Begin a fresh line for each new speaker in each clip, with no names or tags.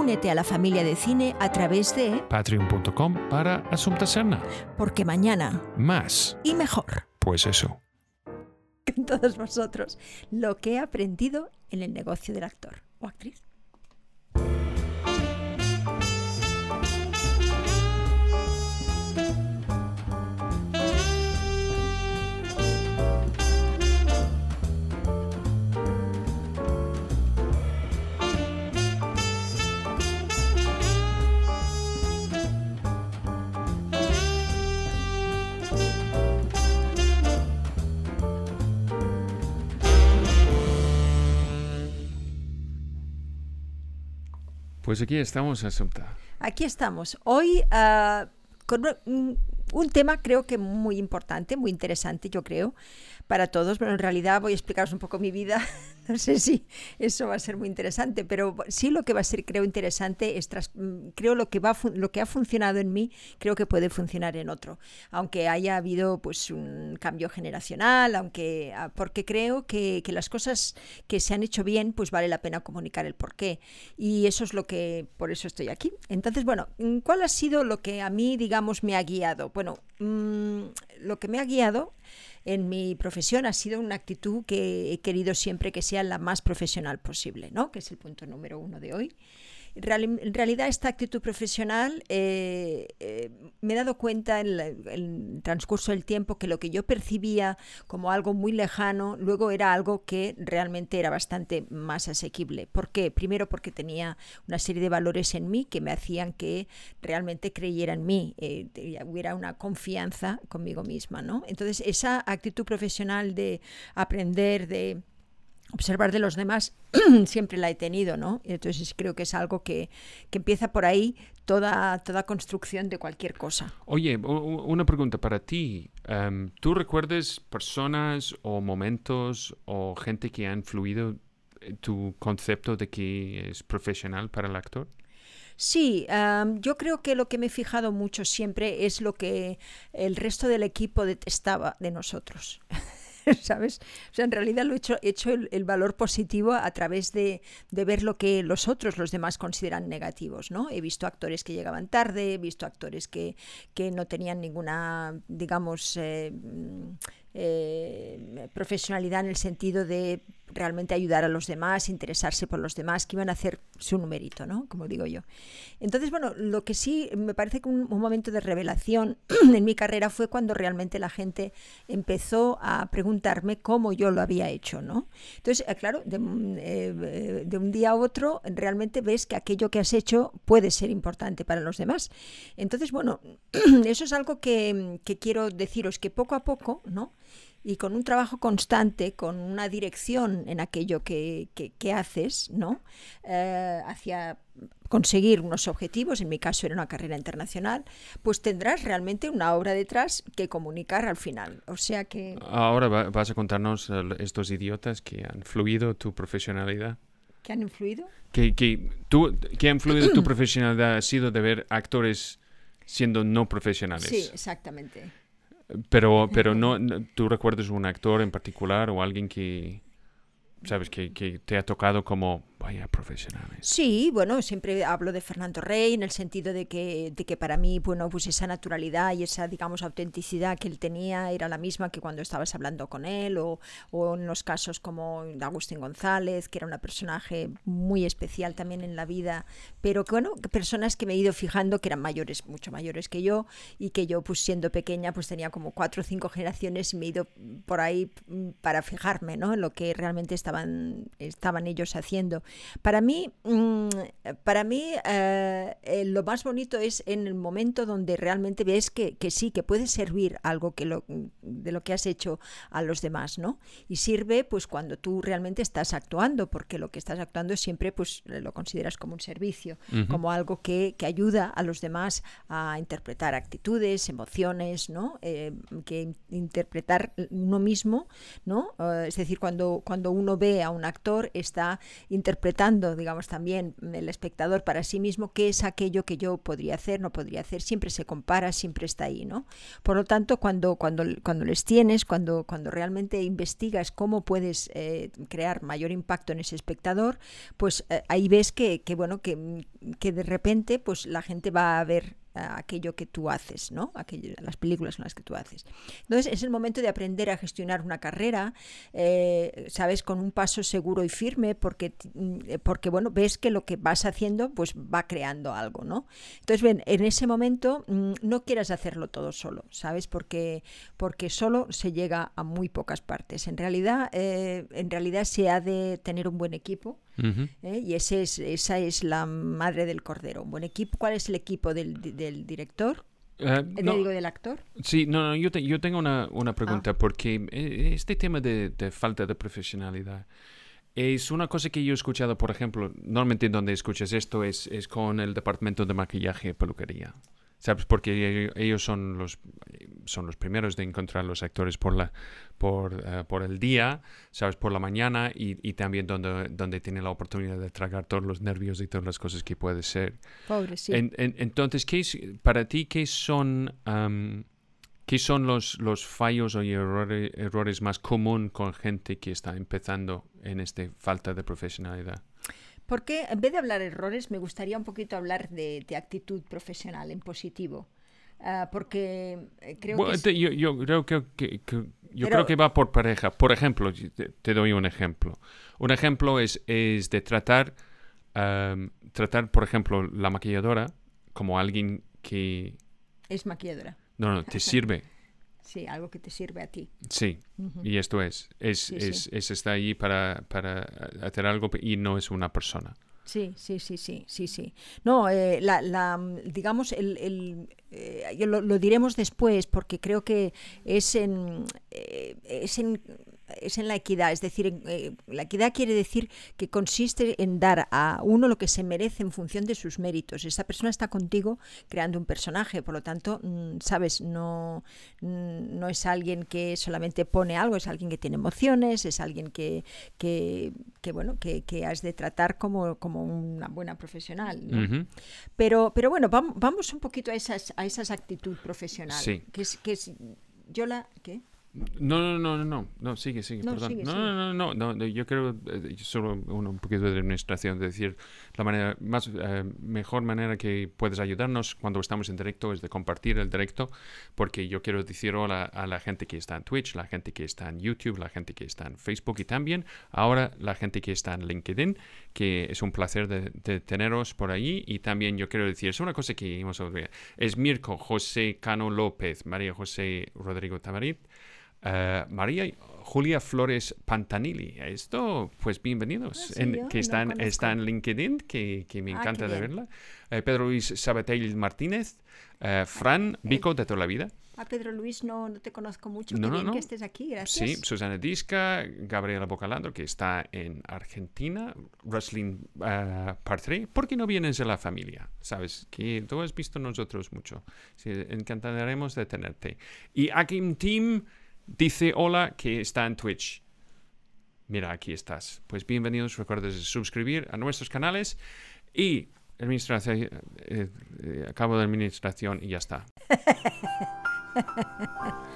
Únete a la familia de cine a través de
Patreon.com para Asunta Serna.
Porque mañana
Más,
y mejor
pues eso.
con todos vosotros lo que he aprendido en el negocio del actor o actriz.
Pues aquí estamos, Asunta.
Aquí estamos. Hoy ah, con un, tema creo que muy importante, muy interesante, yo creo, para todos. Pero en realidad voy a explicaros un poco mi vida. No sé si eso va a ser muy interesante, pero sí lo que va a ser, creo, interesante es, tras- mm, creo, lo que, va lo que ha funcionado en mí, creo que puede funcionar en otro. Aunque haya habido pues un cambio generacional, aunque, ah, porque creo que, que las cosas que se han hecho bien, pues vale la pena comunicar el porqué. Y eso es lo que, por eso estoy aquí. Entonces, bueno, mm, ¿cuál ha sido lo que a mí, digamos, me ha guiado? Bueno, mm, lo que me ha guiado en mi profesión ha sido una actitud que he querido siempre que sea la más profesional posible, ¿no? Que es el punto número uno de hoy. En realidad esta actitud profesional eh, eh, me he dado cuenta en, la- el transcurso del tiempo que lo que yo percibía como algo muy lejano luego era algo que realmente era bastante más asequible. ¿Por qué? Primero porque tenía una serie de valores en mí que me hacían que realmente creyera en mí, eh, hubiera una confianza conmigo misma. ¿no? Entonces esa actitud profesional de aprender, de observar de los demás siempre la he tenido, ¿no? Entonces creo que es algo que, que empieza por ahí toda, toda construcción de cualquier cosa.
Oye, una pregunta para ti. Em, ¿Tú recuerdas personas o momentos o gente que ha influido en tu concepto de que es profesional para el actor?
Sí, am, yo creo que lo que me he fijado mucho siempre es lo que el resto del equipo detestaba de nosotros. ¿Sabes? O sea, en realidad lo he hecho, he hecho el, valor positivo a través de, de ver lo que los otros, los demás, consideran negativos, ¿no? He visto actores que llegaban tarde, he visto actores que, que no tenían ninguna, digamos, eh, eh, profesionalidad en el sentido de realmente ayudar a los demás, interesarse por los demás, que iban a hacer su numerito, ¿no? Como digo yo. Entonces, bueno, lo que sí me parece que un, un momento de revelación en mi carrera fue cuando realmente la gente empezó a preguntarme cómo yo lo había hecho, ¿no? Entonces, eh, claro, de, un- eh, de un día a otro realmente ves que aquello que has hecho puede ser importante para los demás. Entonces, bueno, eso es algo que, que quiero deciros, que poco a poco, ¿no? Y con un trabajo constante, con una dirección en aquello que, que- que haces, ¿no? Eh, hacia conseguir unos objetivos, en mi caso era una carrera internacional, pues tendrás realmente una obra detrás que comunicar al final. O sea que...
Ahora va- vas a contarnos eh, estos idiotas que han influido tu profesionalidad.
¿Que han influido?
Que, que, tú, que ha influido tu profesionalidad ha sido de ver actores siendo no profesionales.
Sí, exactamente.
Pero, pero no, no- ¿tú recuerdas un actor en particular o alguien que, sabes, que, que te ha tocado como, vaya, profesionales?
Sí, bueno, siempre hablo de Fernando Rey en el sentido de que, de que para mí, bueno, pues esa naturalidad y esa, digamos, autenticidad que él tenía era la misma que cuando estabas hablando con él, o, o en los casos como Agustín González, que era una personaje muy especial también en la vida, pero que, bueno, personas que me he ido fijando que eran mayores, mucho mayores que yo, y que yo, pues siendo pequeña, pues tenía como cuatro o cinco generaciones y me he ido por ahí mm, para fijarme, ¿no? En lo que realmente estaban, estaban ellos haciendo. Para mí, mm, para mí eh, eh, lo más bonito es en el momento donde realmente ves que, que, sí, que puede servir algo que lo, de lo que has hecho a los demás, ¿no? Y sirve pues cuando tú realmente estás actuando, porque lo que estás actuando siempre pues lo consideras como un servicio, como algo que, que, ayuda a los demás a interpretar actitudes, emociones, ¿no? Eh, que interpretar uno mismo, ¿no? es decir, cuando, cuando uno ve a un actor está interpretando, digamos, también el espectador para sí mismo qué es aquello que yo podría hacer, no podría hacer, siempre se compara, siempre está ahí, ¿no? Por lo tanto, cuando, cuando, cuando les tienes, cuando, cuando realmente investigas cómo puedes eh, crear mayor impacto en ese espectador, pues eh, ahí ves que, que bueno, que, que de repente pues la gente va a ver aquello que tú haces, ¿no? Aquello, las películas son las que tú haces. Entonces es el momento de aprender a gestionar una carrera, eh, sabes, con un paso seguro y firme, porque, mm, porque bueno, ves que lo que vas haciendo, pues va creando algo, ¿no? Entonces, ven, en ese momento mm, no quieras hacerlo todo solo, ¿sabes? Porque, porque solo se llega a muy pocas partes. En realidad, eh, en realidad se ha de tener un buen equipo ¿eh? Y ese es, esa es la madre del cordero. Un buen equipo. ¿Cuál es el equipo del, del director? Uh, no, digo del actor?
Sí, no, no yo, te, yo tengo una, una pregunta, ah. porque eh, este tema de, de, falta de profesionalidad es una cosa que yo he escuchado, por ejemplo, normalmente donde escuchas esto es, es con el departamento de maquillaje y peluquería. ¿Sabes? Porque ellos son los, son los primeros de encontrar los actores por, la, por, eh, por el día, ¿sabes? Por la mañana y, y, también donde, donde tienen la oportunidad de tragar todos los nervios y todas las cosas que puede ser.
Pobre, sí.
entonces, ¿qué para ti, qué son, ¿qué son los, los fallos o errores, errores más comunes con gente que está empezando en esta falta de profesionalidad?
Porque en vez de hablar errores, me gustaría un poquito hablar de, actitud profesional en positivo. Ah, porque eh, creo que...
yo, creo que, yo creo que va por pareja. Por ejemplo, te, doy un ejemplo. Un ejemplo es, es de tratar, tratar, por ejemplo, la maquilladora como alguien que...
Es maquilladora.
No, no, te sirve.
Sí, algo que te sirve a ti.
Sí, y esto es, es, es, es, está ahí para, para hacer algo y no es una persona.
Sí, sí, sí, sí, sí, sí. No, eh, la, la, digamos, el, el eh, lo, lo, diremos después porque creo que es en, eh, es en es en la equidad, es decir, eh, la equidad quiere decir que consiste en dar a uno lo que se merece en función de sus méritos. Esa persona está contigo creando un personaje, por lo tanto, mm, sabes, no, mm, no es alguien que solamente pone algo, es alguien que tiene emociones, es alguien que, que, bueno, que, has de tratar como, como una buena profesional. pero, pero bueno, vamos, un poquito a esas, a esas actitud profesional. Que es, que es, yo la, ¿qué?
No, no, no, no, no, no, sigue, sigue, no, perdón. no, no, no, no, no, yo creo eh, solo un, poquito de administración, de decir, la manera más, eh, mejor manera que puedes ayudarnos cuando estamos en directo es de compartir el directo, porque yo quiero decir hola a la gente que está en Twitch, la gente que está en YouTube, la gente que está en Facebook y también ahora la gente que está en LinkedIn, que es un placer de, teneros por ahí. Y también yo quiero decir, es una cosa que hemos es Mirko José Cano López, María José Rodrigo Tamarit, eh, María Julia Flores Pantanili. Esto, pues bienvenidos. Ah, que está, en, está en LinkedIn, que, que me ah, encanta de verla. Eh, Pedro Luis Sabatel Martínez. Eh, Fran Vico, de toda la vida.
A Pedro Luis no, no te conozco mucho. No, no, no. que estés aquí, gracias.
Sí, Susana Disca, Gabriela Bocalandro, que está en Argentina, Wrestling uh, Part 3. ¿Por qué no vienes de la familia? Sabes que tú has visto nosotros mucho. Sí, encantaremos de tenerte. Y Akim Team Dice hola que está en Twitch. Mira, aquí estás. Pues bienvenidos, recuerdes suscribir a nuestros canales y administración, eh, eh, acabo de administración y ya está.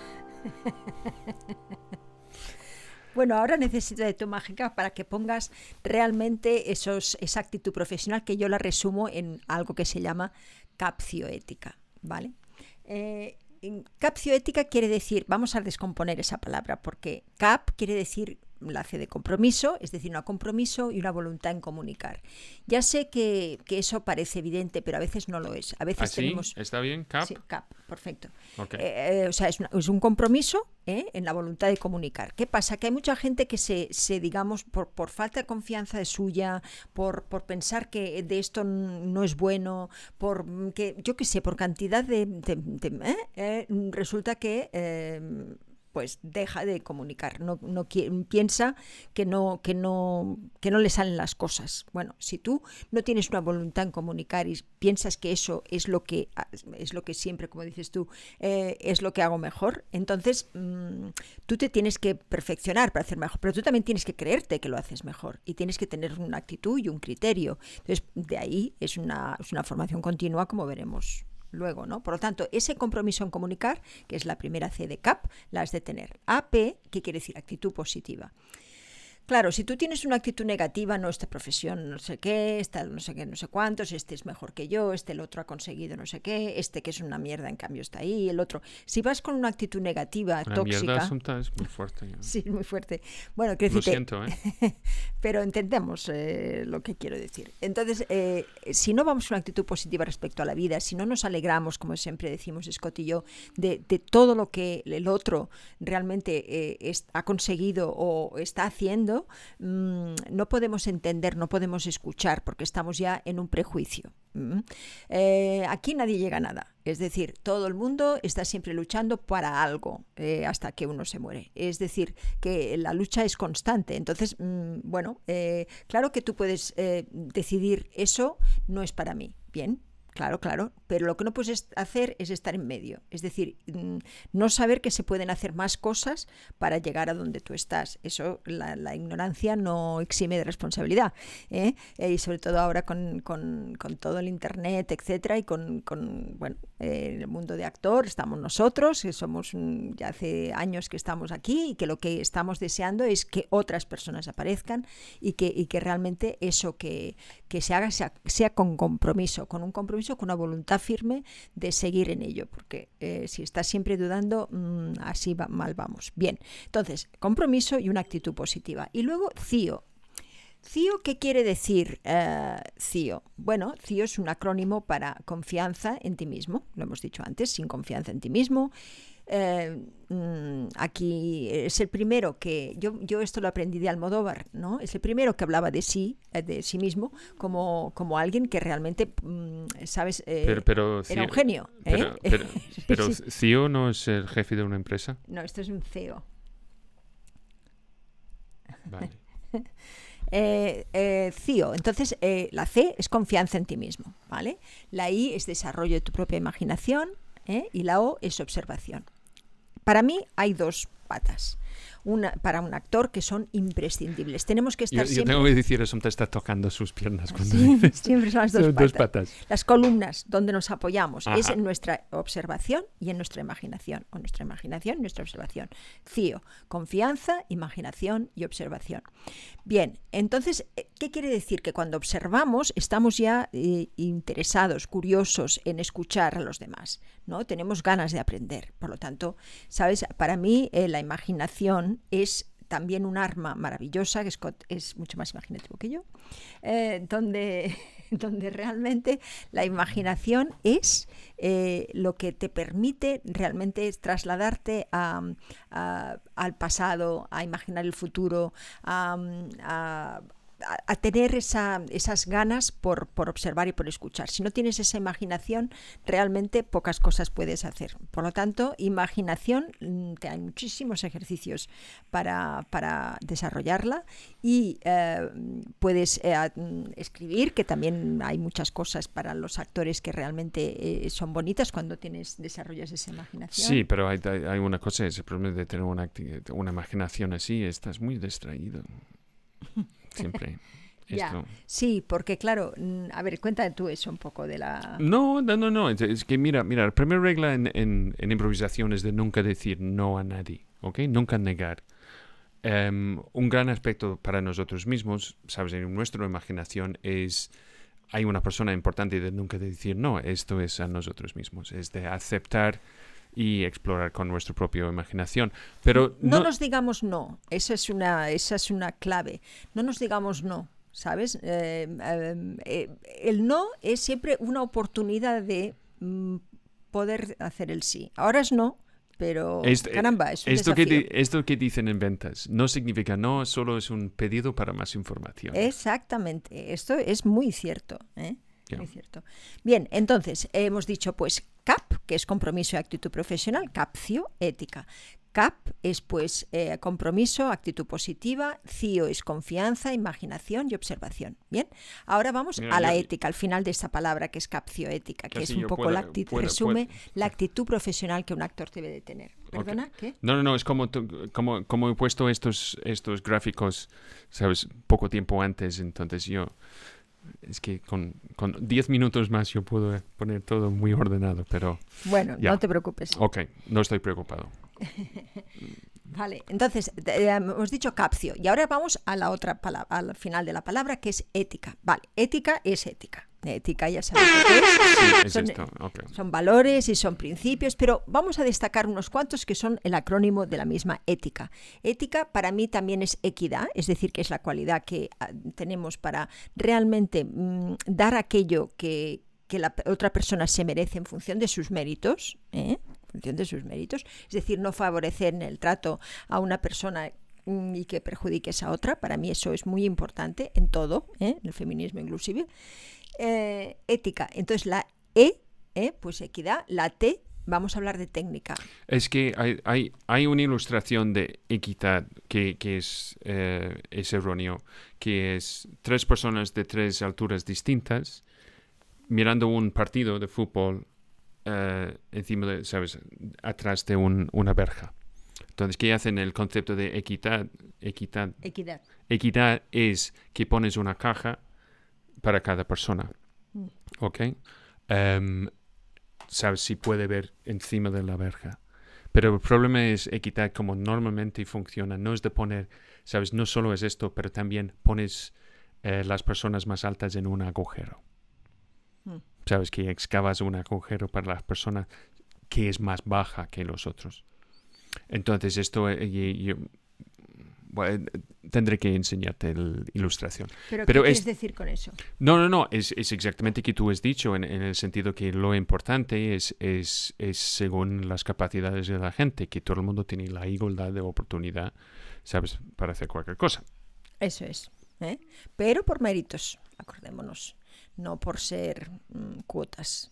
Bueno, ahora necesito de tu mágica para que pongas realmente esos, esa actitud profesional que yo la resumo en algo que se llama capcioética, ¿vale? Capcioética quiere decir, vamos a descomponer esa palabra, porque cap quiere decir la C de compromiso, es decir, un compromiso y una voluntad en comunicar. Ya sé que, eso parece evidente, pero a veces no lo es. A veces
¿Ah, tenemos... ¿Está bien? ¿CAP?
Sí, CAP, perfecto. Eh, o sea, es, es un compromiso ¿eh? en la voluntad de comunicar. ¿Qué pasa? Que hay mucha gente que se, se digamos, por, por, falta de confianza de suya, por, por, pensar que de esto no es bueno, por que, yo qué sé, por cantidad de... ¿eh? resulta que pues deja de comunicar, no, no piensa que no, que, no, que no le salen las cosas. Bueno, si tú no tienes una voluntad en comunicar y piensas que eso es lo que, es lo que siempre, como dices tú, eh, es lo que hago mejor, entonces mm, tú te tienes que perfeccionar para hacer mejor, pero tú también tienes que creerte que lo haces mejor y tienes que tener una actitud y un criterio. Entonces, de ahí es una, es una formación continua, como veremos luego, ¿no? Por lo tanto, ese compromiso en comunicar, que es la primera C de CAP, la has de tener. AP, ¿qué quiere decir? Actitud positiva. Claro, si tú tienes una actitud negativa, no, esta profesión no sé qué, esta no sé qué, no sé cuántos, este es mejor que yo, este el otro ha conseguido no sé qué, este que es una mierda en cambio está ahí, el otro. Si vas con una actitud negativa,
una
tóxica.
Mierda es muy fuerte.
sí, muy fuerte. Bueno,
Lo siento, ¿eh?
pero entendemos eh, lo que quiero decir. Entonces, eh, si no vamos con una actitud positiva respecto a la vida, si no nos alegramos, como siempre decimos Scott y yo, de, de todo lo que el otro realmente eh, ha conseguido o está haciendo, Mm, no podemos entender, no podemos escuchar, porque estamos ya en un prejuicio. Eh, aquí nadie llega a nada. Es decir, todo el mundo está siempre luchando para algo eh, hasta que uno se muere. Es decir, que la lucha es constante. Entonces, mm, bueno, eh, claro que tú puedes decidir eso no es para mí. Bien, Claro, claro, pero lo que no puedes hacer es estar en medio, es decir, mm, no saber que se pueden hacer más cosas para llegar a donde tú estás. Eso, la, ignorancia no exime de responsabilidad, ¿eh? Eh, y sobre todo ahora con, con, todo el Internet, etcétera, y con, con bueno, eh, el mundo de actor, estamos nosotros, que somos ya hace años que estamos aquí y que lo que estamos deseando es que otras personas aparezcan y que, y que realmente eso que, que se haga sea, sea con compromiso, con un compromiso con una voluntad firme de seguir en ello, porque eh, si estás siempre dudando, mm, así va, mal vamos. Bien, entonces, compromiso y una actitud positiva. Y luego, CIO. CIO, ¿qué quiere decir uh, CIO? Bueno, CIO es un acrónimo para confianza en ti mismo, lo hemos dicho antes, sin confianza en ti mismo, eh, mm, aquí es el primero que yo, yo esto lo aprendí de Almodóvar, ¿no? Es el primero que hablaba de sí, eh, de sí mismo, como, como alguien que realmente, mm, sabes,
eh, pero,
era un genio.
Pero, pero, CEO no es el jefe de una empresa.
No, esto es un CEO.
Vale.
CIO. Entonces, la C es confianza en ti mismo, ¿vale? La I es desarrollo de tu propia imaginación y la O es observación. Para mí hay dos patas una, para un actor que son imprescindibles. Tenemos que estar
yo,
siempre...
Yo tengo que decir, eso te está tocando sus piernas cuando
sí,
dices.
Siempre son las dos, patas. Las columnas donde nos apoyamos es en nuestra observación y en nuestra imaginación, o nuestra imaginación y nuestra observación. CIO, confianza, imaginación y observación. Bien, entonces, eh, ¿qué quiere decir? Que cuando observamos estamos ya eh, interesados, curiosos en escuchar a los demás, ¿no? Tenemos ganas de aprender. Por lo tanto, ¿sabes? Para mí eh, la imaginación es también un arma maravillosa, que Scott es mucho más imaginativo que yo, eh, donde, donde realmente la imaginación es eh, lo que te permite realmente trasladarte al pasado, a imaginar el futuro, a a, tener esa, esas ganas por, por, observar y por escuchar. Si no tienes esa imaginación, realmente pocas cosas puedes hacer. Por lo tanto, imaginación, mm, hay muchísimos ejercicios para, para desarrollarla y eh, puedes eh, mm, escribir, que también hay muchas cosas para los actores que realmente eh, son bonitas cuando tienes desarrollas esa imaginación.
Sí, pero hay, hay una cosa, ese problema de tener una, una imaginación así, estás muy distraído. siempre. Esto.
Sí, porque claro, mm, a ver, cuéntame tú eso un poco de la...
No, no, no, no. Es, que mira, mira, la primera regla en, en, improvisación es de nunca decir no a nadie, ¿ok? Nunca negar. Em, un gran aspecto para nosotros mismos, sabes, en nuestra imaginación es... Hay una persona importante de nunca decir no, esto es a nosotros mismos, es de aceptar y explorar con nuestra propia imaginación. Pero
no, nos digamos no, esa es una, esa es una clave. No nos digamos no, ¿sabes? Eh, eh, eh, el no es siempre una oportunidad de mm, poder hacer el sí. Ahora es no, pero caramba, es un
esto que, esto que dicen en ventas no significa no, solo es un pedido para más información.
Exactamente, esto es muy cierto. Muy cierto. Bien, entonces hemos dicho pues CAP, que es compromiso y actitud profesional, CAPCIO, ética. CAP es pues eh, compromiso, actitud positiva, CIO es confianza, imaginación y observación. Bien, ahora vamos a la ética, al final de esta palabra que es CAPCIO, ética, que es un poco la actitud, resume la actitud profesional que un actor debe de tener. ¿Perdona? ¿Qué?
No, no, no, es como, como, como he puesto estos, estos gráficos, sabes, poco tiempo antes, entonces yo es que con, con 10 minutos más yo puedo poner todo muy ordenado, pero...
Bueno, no te preocupes.
Ok, no estoy preocupado.
vale, entonces hemos dicho capcio y ahora vamos a la otra palabra, al final de la palabra que es ética. Vale, ética es ética. Ética ya sabes
qué
es. son, valores y son principios, pero vamos a destacar unos cuantos que son el acrónimo de la misma ética. Ética para mí también es equidad, es decir, que es la cualidad que ah, tenemos para realmente mm, dar aquello que, que la otra persona se merece en función de sus méritos. ¿eh? función de sus méritos, es decir, no favorecer en el trato a una persona mm, y que perjudique a otra. Para mí eso es muy importante en todo, ¿eh? en el feminismo inclusive. Eh, ética. Entonces la E, ¿eh? pues equidad, la T, vamos a hablar de técnica.
Es que hay, hay, hay una ilustración de equidad que, que es, es erróneo, que es tres personas de tres alturas distintas mirando un partido de fútbol eh, encima de, ¿sabes? Atrás de una verja. Entonces, ¿qué hacen el concepto de equidad? Equidad.
Equidad.
Equidad es que pones una caja para cada persona. Mm. ¿Ok? Em, ¿Sabes? Si puede ver encima de la verja. Pero el problema es equidad como normalmente funciona. No es de poner, ¿sabes? No solo es esto, pero también pones eh, las personas más altas en un agujero. Mm sabes que excavas un agujero para las personas que es más baja que los otros. Entonces esto eh, yo, tendré que enseñarte la ilustración.
¿Pero, qué quieres decir con eso?
No, no, no, es, es exactamente que tú has dicho en, el sentido que lo importante es, es, es según las capacidades de la gente, que todo el mundo tiene la igualdad de oportunidad, ¿sabes?, para hacer cualquier cosa.
Eso es. ¿eh? Pero por méritos, acordémonos no por ser mm, cuotas.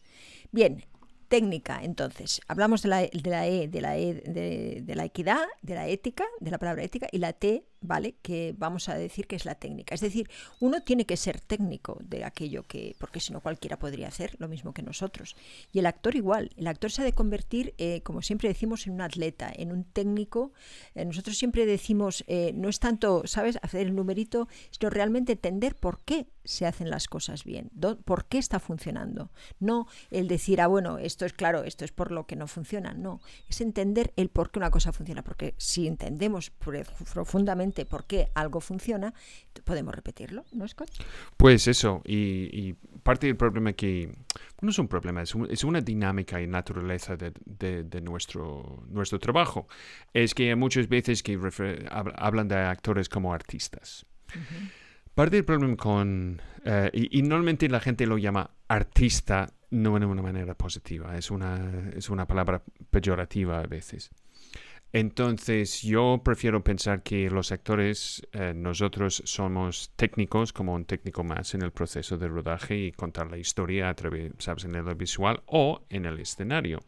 Bien, técnica, entonces, hablamos de la, de la E, de la, e de, de, la equidad, de la ética, de la palabra ética, y la T, ¿vale? Que vamos a decir que es la técnica. Es decir, uno tiene que ser técnico de aquello que, porque si no cualquiera podría hacer lo mismo que nosotros. Y el actor igual, el actor se ha de convertir, eh, como siempre decimos, en un atleta, en un técnico. Eh, nosotros siempre decimos, eh, no es tanto, ¿sabes?, hacer el numerito, sino realmente entender por qué se hacen las cosas bien, por qué está funcionando. No el decir, ah, bueno, esto es claro, esto es por lo que no funciona. No, es entender el por qué una cosa funciona, porque si entendemos profundamente por qué algo funciona, podemos repetirlo, ¿no, Scott?
Pues eso, y, parte del problema que, no es un problema, es, una dinámica y naturaleza de, nuestro, nuestro trabajo, es que muchas veces que hablan de actores como artistas. Parte del problema con... Eh, y, normalmente la gente lo llama artista no de una manera positiva, es una, es una palabra peyorativa a veces. Entonces yo prefiero pensar que los actores, eh, nosotros somos técnicos, como un técnico más en el proceso de rodaje y contar la historia a través, sabes, en el visual o en el escenario.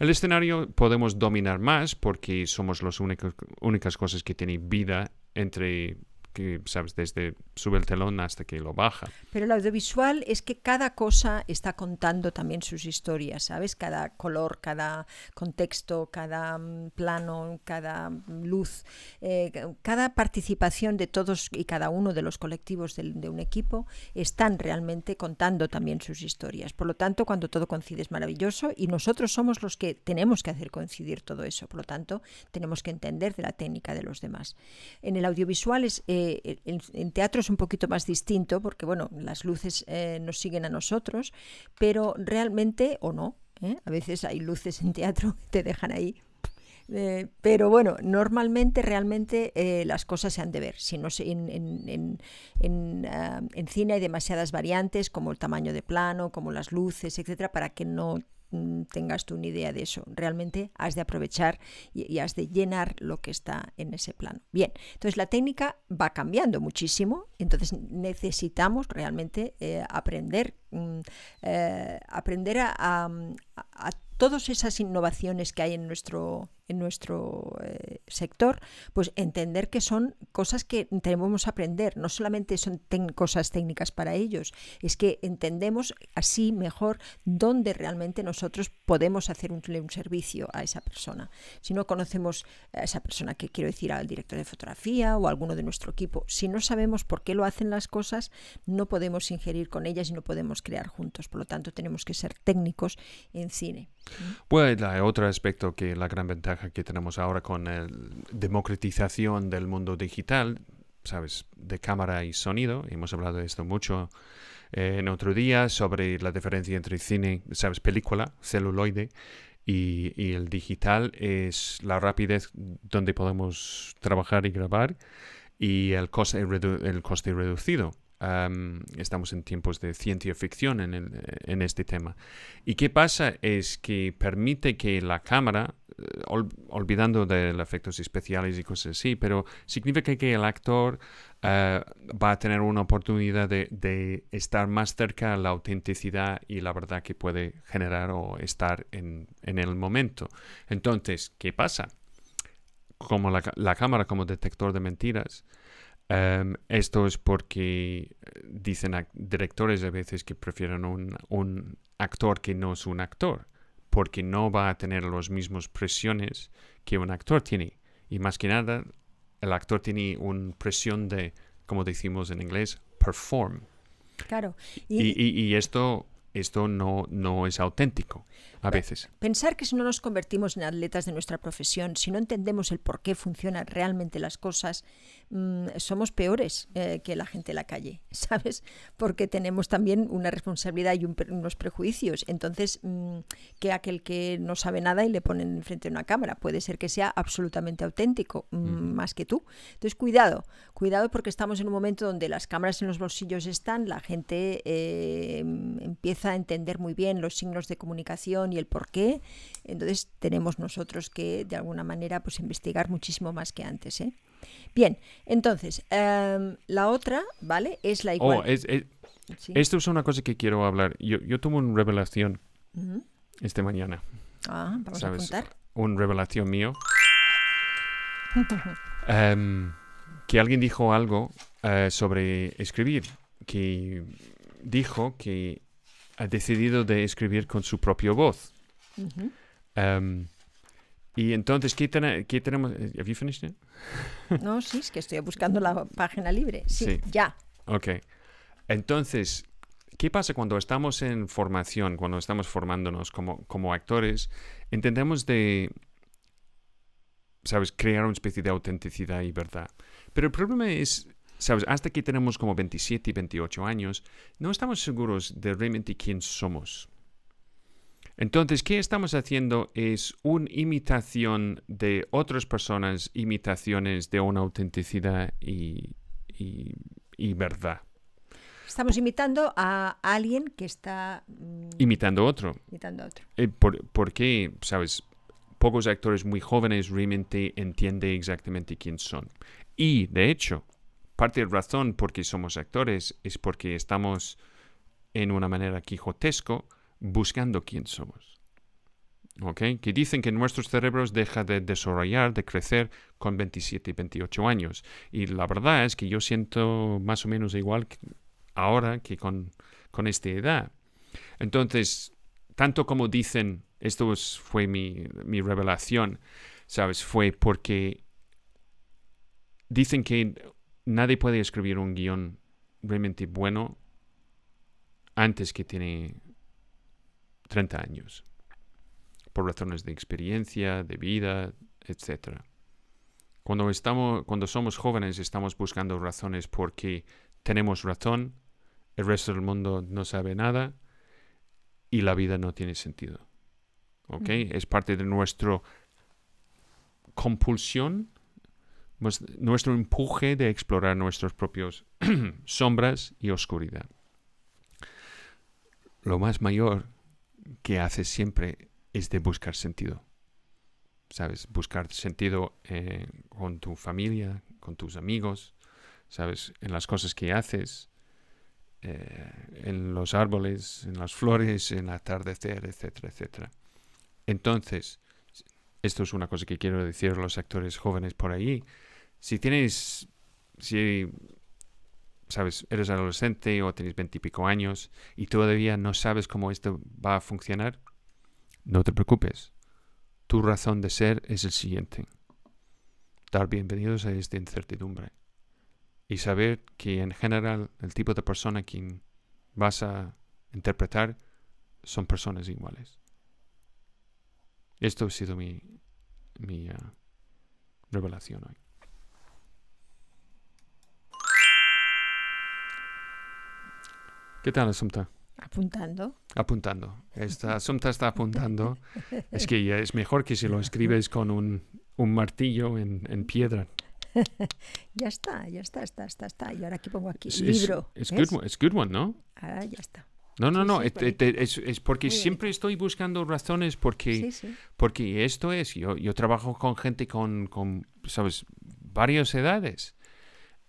El escenario podemos dominar más porque somos las únicas cosas que tienen vida entre que, sabes, desde sube el telón hasta que lo baja.
Pero el audiovisual es que cada cosa está contando también sus historias, ¿sabes? Cada color, cada contexto, cada mm, plano, cada mm, luz, eh, cada participación de todos y cada uno de los colectivos de, un equipo están realmente contando también sus historias. Por lo tanto, cuando todo coincide es maravilloso y nosotros somos los que tenemos que hacer coincidir todo eso. Por lo tanto, tenemos que entender de la técnica de los demás. En el audiovisual es... Eh, en, teatro es un poquito más distinto porque, bueno, las luces eh, nos siguen a nosotros, pero realmente, o no, ¿eh? A veces hay luces en teatro que te dejan ahí. Eh, pero bueno, normalmente realmente eh, las cosas se han de ver. Si no en, en, en, ah, en, cine hay demasiadas variantes, como el tamaño de plano, como las luces, etcétera, para que no tengas tú una idea de eso. Realmente has de aprovechar y, has de llenar lo que está en ese plano. Bien, entonces la técnica va cambiando muchísimo, entonces necesitamos realmente eh, aprender, mm, eh, aprender a, a todas esas innovaciones que hay en nuestro, nuestro eh, sector, pues entender que son cosas que tenemos que aprender, no solamente son cosas técnicas para ellos, es que entendemos así mejor dónde realmente nosotros podemos hacer un, un servicio a esa persona. Si no conocemos a esa persona, que quiero decir al director de fotografía o a alguno de nuestro equipo, si no sabemos por qué lo hacen las cosas, no podemos ingerir con ellas y no podemos crear juntos. Por lo tanto, tenemos que ser técnicos en cine.
Bueno, hay otro aspecto que la gran ventaja que tenemos ahora con la democratización del mundo digital, sabes, de cámara y sonido, hemos hablado de esto mucho eh, en otro día sobre la diferencia entre cine, sabes, película, celuloide y, y, el digital. Es la rapidez donde podemos trabajar y grabar y el coste, el coste reducido estamos en tiempos de ciencia ficción en, este tema. ¿Y qué pasa? Es que permite que la cámara, eh, olvidando de efectos especiales y cosas así, pero significa que el actor eh, va a tener una oportunidad de, estar más cerca a la autenticidad y la verdad que puede generar o estar en, el momento. Entonces, ¿qué pasa? Como la cámara como detector de mentiras, Em, esto es porque eh, dicen directores a veces que prefieren un, un, actor que no es un actor, porque no va a tener las mismas presiones que un actor tiene. Y más que nada, el actor tiene una presión de, como decimos en inglés, perform.
Claro.
Y, y esto, esto no, no es auténtico a veces.
Pensar que si no nos convertimos en atletas de nuestra profesión, si no entendemos el por qué funcionan realmente las cosas, mm, somos peores eh, que la gente en la calle, ¿sabes? Porque tenemos también una responsabilidad y unos prejuicios. Entonces, mm, que aquel que no sabe nada y le ponen enfrente de una cámara, puede ser que sea absolutamente auténtico, mm, más que tú. Entonces, cuidado, cuidado porque estamos en un momento donde las cámaras en los bolsillos están, la gente eh, empieza a entender muy bien los signos de comunicación y el por qué. Entonces tenemos nosotros que de alguna manera pues investigar muchísimo más que antes. ¿eh? Bien, entonces em, la otra, ¿vale? Es la igual.
Oh, esto es una cosa que quiero hablar. Yo, yo tuve una revelación esta mañana.
Ah, vamos a contar.
Una revelación mío. Em, que alguien dijo algo eh, sobre escribir, que dijo que ha decidido de escribir con su propia voz. Em, y entonces, ¿qué, qué tenemos? ¿Have you finished it?
no, sí, es que estoy buscando la página libre. Sí, ya.
Ok. Entonces, ¿qué pasa cuando estamos en formación, cuando estamos formándonos como, como actores? Intentamos de, ¿sabes?, crear una especie de autenticidad y verdad. Pero el problema es ¿Sabes? Hasta que tenemos como 27 y 28 años, no estamos seguros de realmente quién somos. Entonces, ¿qué estamos haciendo? Es una imitación de otras personas, imitaciones de una autenticidad y, verdad.
Estamos imitando a alguien que está... Mm,
imitando a otro.
Imitando a otro.
Eh, por, porque, ¿sabes? Pocos actores muy jóvenes realmente entienden exactamente quién son. Y, de hecho, parte de la razón por qué somos actores es porque estamos en una manera quijotesco buscando quién somos. ¿Ok? Que dicen que nuestros cerebros dejan de desarrollar, de crecer con 27 y 28 años. Y la verdad es que yo siento más o menos igual ahora que con, con esta edad. Entonces, tanto como dicen, esto fue mi, mi revelación, ¿sabes? Fue porque dicen que nadie puede escribir un guion realmente bueno antes que tiene 30 años, por razones de experiencia, de vida, etc. Cuando, estamos, cuando somos jóvenes estamos buscando razones porque tenemos razón, el resto del mundo no sabe nada y la vida no tiene sentido. ¿ok? Es parte de nuestra compulsión, nuestro empuje de explorar nuestros propios sombras y oscuridad. Lo más mayor que haces siempre es de buscar sentido. ¿Sabes? Buscar sentido eh, con tu familia, con tus amigos, ¿sabes? En las cosas que haces, eh, en los árboles, en las flores, en el atardecer, etcétera, etcétera. Entonces, esto es una cosa que quiero decir a los actores jóvenes por ahí. Si tienes, si, sabes, eres adolescente o tienes veintipico años y todavía no sabes cómo esto va a funcionar, no te preocupes. Tu razón de ser es el siguiente. Dar bienvenidos a esta incertidumbre. Y saber que en general el tipo de persona a quien vas a interpretar son personas iguales. Esto ha sido mi, mi ah, revelación hoy. ¿Qué tal, Asumta?
Apuntando.
Apuntando. Esta Asumta está apuntando. Es que es mejor que si lo escribes con un, un martillo en, en, piedra.
ya está, ya está, está, está, está. Y ahora aquí pongo aquí el libro.
Es good, good one, ¿no?
Ahora ya está.
No, no, no, es, es, porque siempre estoy buscando razones porque, porque esto es, yo, yo trabajo con gente con, con, ¿sabes?, varias edades.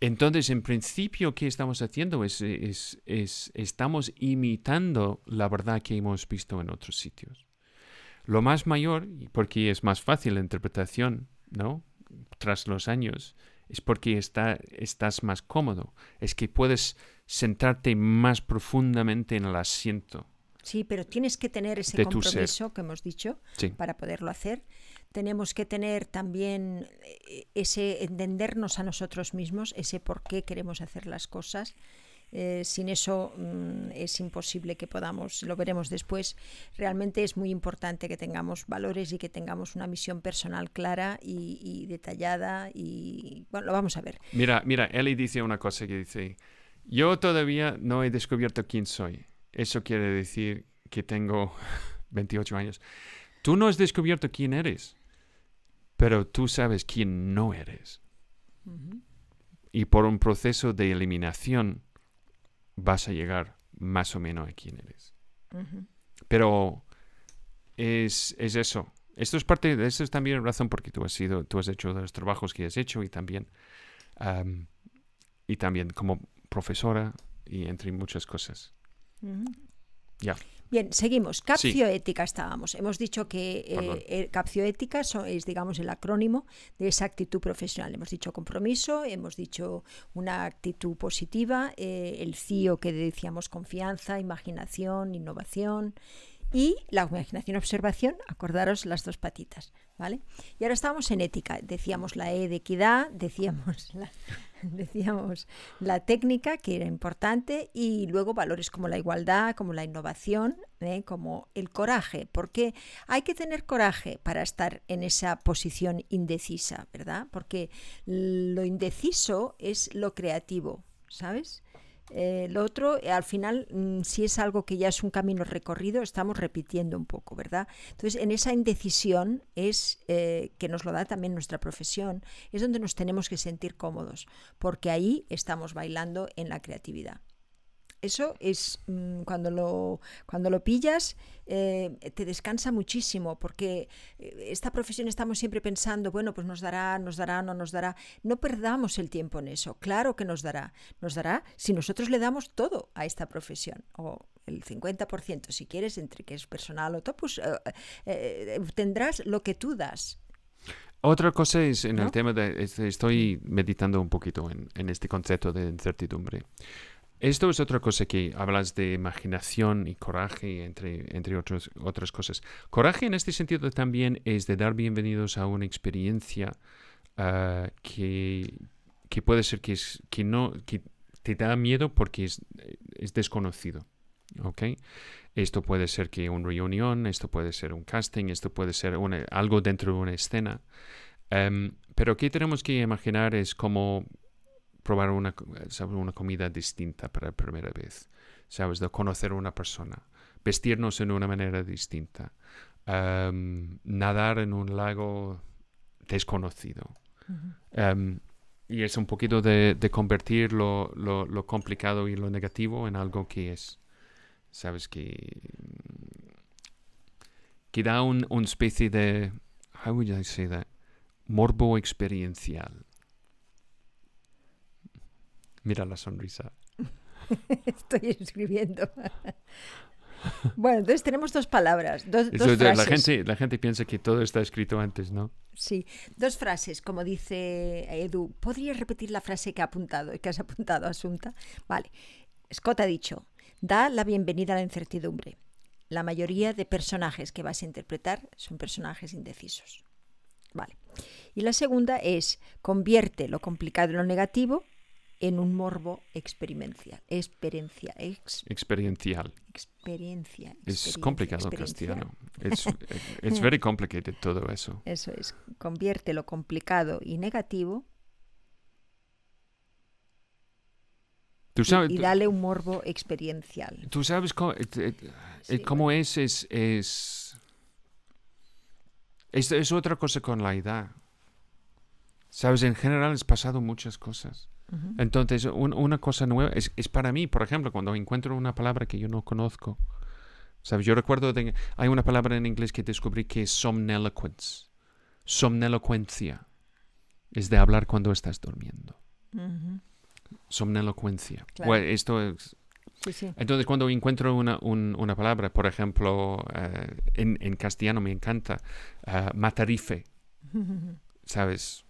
Entonces, en principio, ¿qué estamos haciendo? Es, es, es, estamos imitando la verdad que hemos visto en otros sitios. Lo más mayor, porque es más fácil la interpretación, ¿no? Tras los años, es porque está, estás más cómodo. Es que puedes sentarte más profundamente en el asiento.
Sí, pero tienes que tener ese compromiso que hemos dicho para poderlo hacer. Tenemos que tener también eh, ese entendernos a nosotros mismos, ese por qué queremos hacer las cosas. Eh, sin eso mm, es imposible que podamos, lo veremos después. Realmente es muy importante que tengamos valores y que tengamos una misión personal clara y, detallada. Y bueno, lo vamos a ver.
Mira, mira, Eli dice una cosa que dice, yo todavía no he descubierto quién soy. Eso quiere decir que tengo 28 años. Tú no has descubierto quién eres, pero tú sabes quién no eres. Y por un proceso de eliminación vas a llegar más o menos a quién eres. Pero es, es, eso. Esto es parte de eso es también razón porque tú has sido, tú has hecho los trabajos que has hecho y también y también como profesora y entre muchas cosas. Ya.
Bien, seguimos. Capcioética estábamos. Hemos dicho que eh, capcioética es, digamos, el acrónimo de esa actitud profesional. Hemos dicho compromiso, hemos dicho una actitud positiva, eh, el CIO que decíamos confianza, imaginación, innovación y la imaginación observación, acordaros las dos patitas, ¿vale? Y ahora estamos en ética, decíamos la E de equidad, decíamos la, decíamos la técnica, que era importante, y luego valores como la igualdad, como la innovación, ¿eh? como el coraje, porque hay que tener coraje para estar en esa posición indecisa, ¿verdad? Porque lo indeciso es lo creativo, ¿sabes? Eh, lo otro, eh, al final, mm, si es algo que ya es un camino recorrido, estamos repitiendo un poco, ¿verdad? Entonces, en esa indecisión es eh, que nos lo da también nuestra profesión, es donde nos tenemos que sentir cómodos, porque ahí estamos bailando en la creatividad. Eso es mm, cuando, lo, cuando lo pillas, eh, te descansa muchísimo, porque eh, esta profesión estamos siempre pensando, bueno, pues nos dará, nos dará, no nos dará. No perdamos el tiempo en eso. Claro que nos dará. Nos dará si nosotros le damos todo a esta profesión, o el 50%, si quieres, entre que es personal o todo, pues eh, tendrás lo que tú das.
Otra cosa es en el tema de, estoy meditando un poquito en, en este concepto de incertidumbre. Esto es otra cosa que hablas de imaginación y coraje, entre, entre otros, otras cosas. Coraje en este sentido también es de dar bienvenidos a una experiencia ah, que, que, puede ser que, es, que, no, te da miedo porque es, es desconocido. ¿okay? Esto puede ser que una reunión, esto puede ser un casting, esto puede ser algo dentro de una escena. Em, pero ¿qué tenemos que imaginar es como probar una, una comida distinta para la primera vez, ¿sabes? De conocer a una persona, vestirnos en una manera distinta, em, nadar en un lago desconocido. Em, y es un poquito de, de convertir lo, lo, lo complicado y lo negativo en algo que es, sabes, que, que da un, una especie de, how would I say that, morbo experiencial. Mira la sonrisa.
Estoy escribiendo. Bueno, entonces tenemos dos palabras, dos,
la,
frases.
gente, la gente piensa que todo está escrito antes, ¿no?
Sí, dos frases, como dice Edu. ¿Podrías repetir la frase que, ha apuntado, que has apuntado, Asunta? Vale. Scott ha dicho, da la bienvenida a la incertidumbre. La mayoría de personajes que vas a interpretar son personajes indecisos. Vale. Y la segunda es, convierte lo complicado y lo negativo en un morbo experiencial. Experiencia. Ex,
Experiencial.
experiencia.
Es
experiencia,
complicado castellano. Es it's very complicated todo eso.
Eso es, convierte lo complicado y negativo
Tú
y-
sabes,
y, dale un morbo experiencial.
tú sabes cómo, eh, eh,
Sí,
cómo es, es, es, es, es otra cosa con la edad. Sabes, en general has pasado muchas cosas. Entonces, un- una cosa nueva es, es para mí, por ejemplo, cuando encuentro una palabra que yo no conozco. ¿Sabes? Yo recuerdo, de, hay una palabra en inglés que descubrí que es somniloquence. Somnilocuencia. Es de hablar cuando estás durmiendo.
Ujú.
Somnilocuencia.
Claro.
Bueno, esto es-
Sí, sí.
entonces, cuando encuentro una, un- una palabra, por ejemplo, eh, en, en castellano me encanta, eh, matarife, ¿sabes?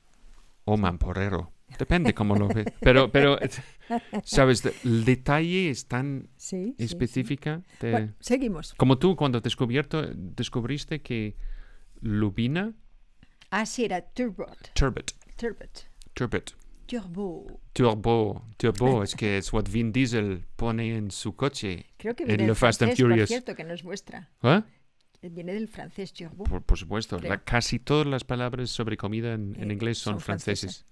O mamporrero. Depende cómo lo ves. Pero, pero ¿sabes? El detalle es tan
Sí, sí, sí.
específica. de-
Bueno, seguimos.
Como tú cuando descubierto, descubriste que lubina,
Ah, sí, era turbot.
turbot,
Turbot.
turbot,
Turbo.
turbo, turbo, es que es what Vin Diesel pone en su coche.
Creo que
En
viene
lo
del
Fast and
francés, por
Furious.
cierto, que no es vuestra.
¿Eh?
Viene del francés turbo.
Por, por supuesto, la- casi todas las palabras sobre comida en, en
Eh,
inglés son,
son
franceses.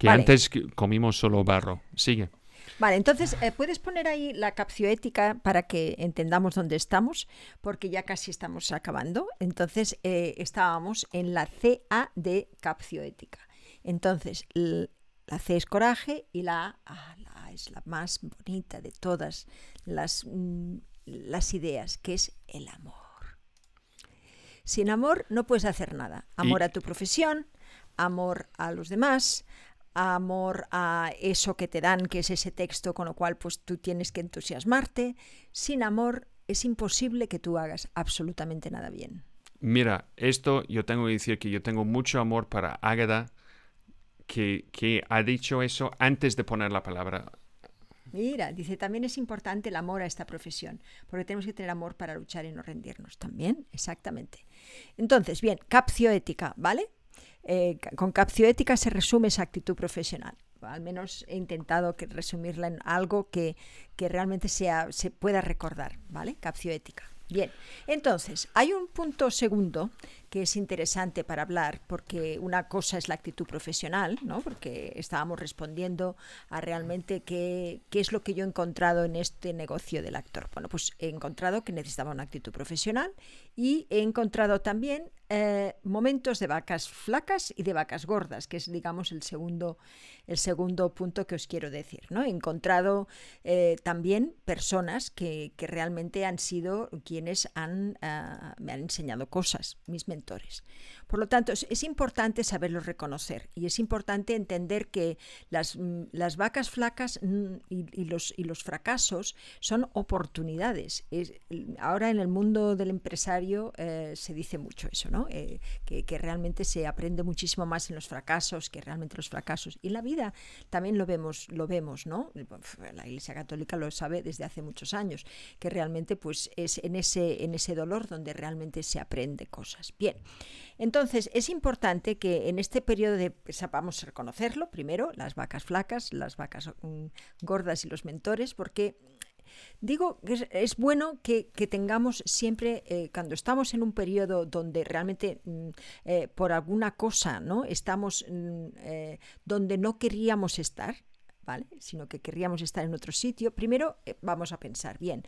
Que
Vale.
antes comimos solo barro. Sigue.
Vale, entonces, eh, ¿puedes poner ahí la capcioética para que entendamos dónde estamos? Porque ya casi estamos acabando. Entonces, eh, estábamos en la CA de capcioética. Entonces, la C es coraje y la A, la A es la más bonita de todas las, mm, las ideas, que es el amor. Sin amor no puedes hacer nada. Amor
Y-
a tu profesión, amor a los demás, amor a eso que te dan, que es ese texto con lo cual pues tú tienes que entusiasmarte. Sin amor es imposible que tú hagas absolutamente nada bien.
Mira, esto yo tengo que decir que yo tengo mucho amor para Ágada, que, que ha dicho eso antes de poner la palabra.
Mira, dice, también es importante el amor a esta profesión, porque tenemos que tener amor para luchar y no rendirnos. También, exactamente. Entonces, bien, capcioética, ¿vale? Eh, con capcioética se resume esa actitud profesional. Al menos he intentado que resumirla en algo que, que realmente sea, se pueda recordar, ¿vale? Capcioética. Bien, entonces, hay un punto segundo que es interesante para hablar, porque una cosa es la actitud profesional, ¿no? Porque estábamos respondiendo a realmente qué, qué es lo que yo he encontrado en este negocio del actor. Bueno, pues he encontrado que necesitaba una actitud profesional y he encontrado también eh, momentos de vacas flacas y de vacas gordas, que es, digamos, el segundo, el segundo punto que os quiero decir, ¿no? He encontrado eh, también personas que, que realmente han sido quienes han, ah, me han enseñado cosas, mis mentores. Por lo tanto, es, importante saberlos reconocer y es importante entender que las, mm, vacas flacas mm, y, los, fracasos son oportunidades. Es- ahora en el mundo del empresario eh, se dice mucho eso, ¿no? Eh, que, realmente se aprende muchísimo más en los fracasos que realmente los fracasos. Y la vida también lo vemos, lo vemos, ¿no? La Iglesia Católica lo sabe desde hace muchos años, que realmente pues es en ese, en ese dolor donde realmente se aprende cosas. Bien, entonces es importante que en este periodo de sepamos reconocerlo, primero, las vacas flacas, las vacas mm, gordas y los mentores, porque Digo que es, bueno que, tengamos siempre, eh, cuando estamos en un periodo donde realmente mm, eh, por alguna cosa no estamos mm, eh, donde no queríamos estar, ¿vale? sino que querríamos estar en otro sitio, primero vamos a pensar, bien,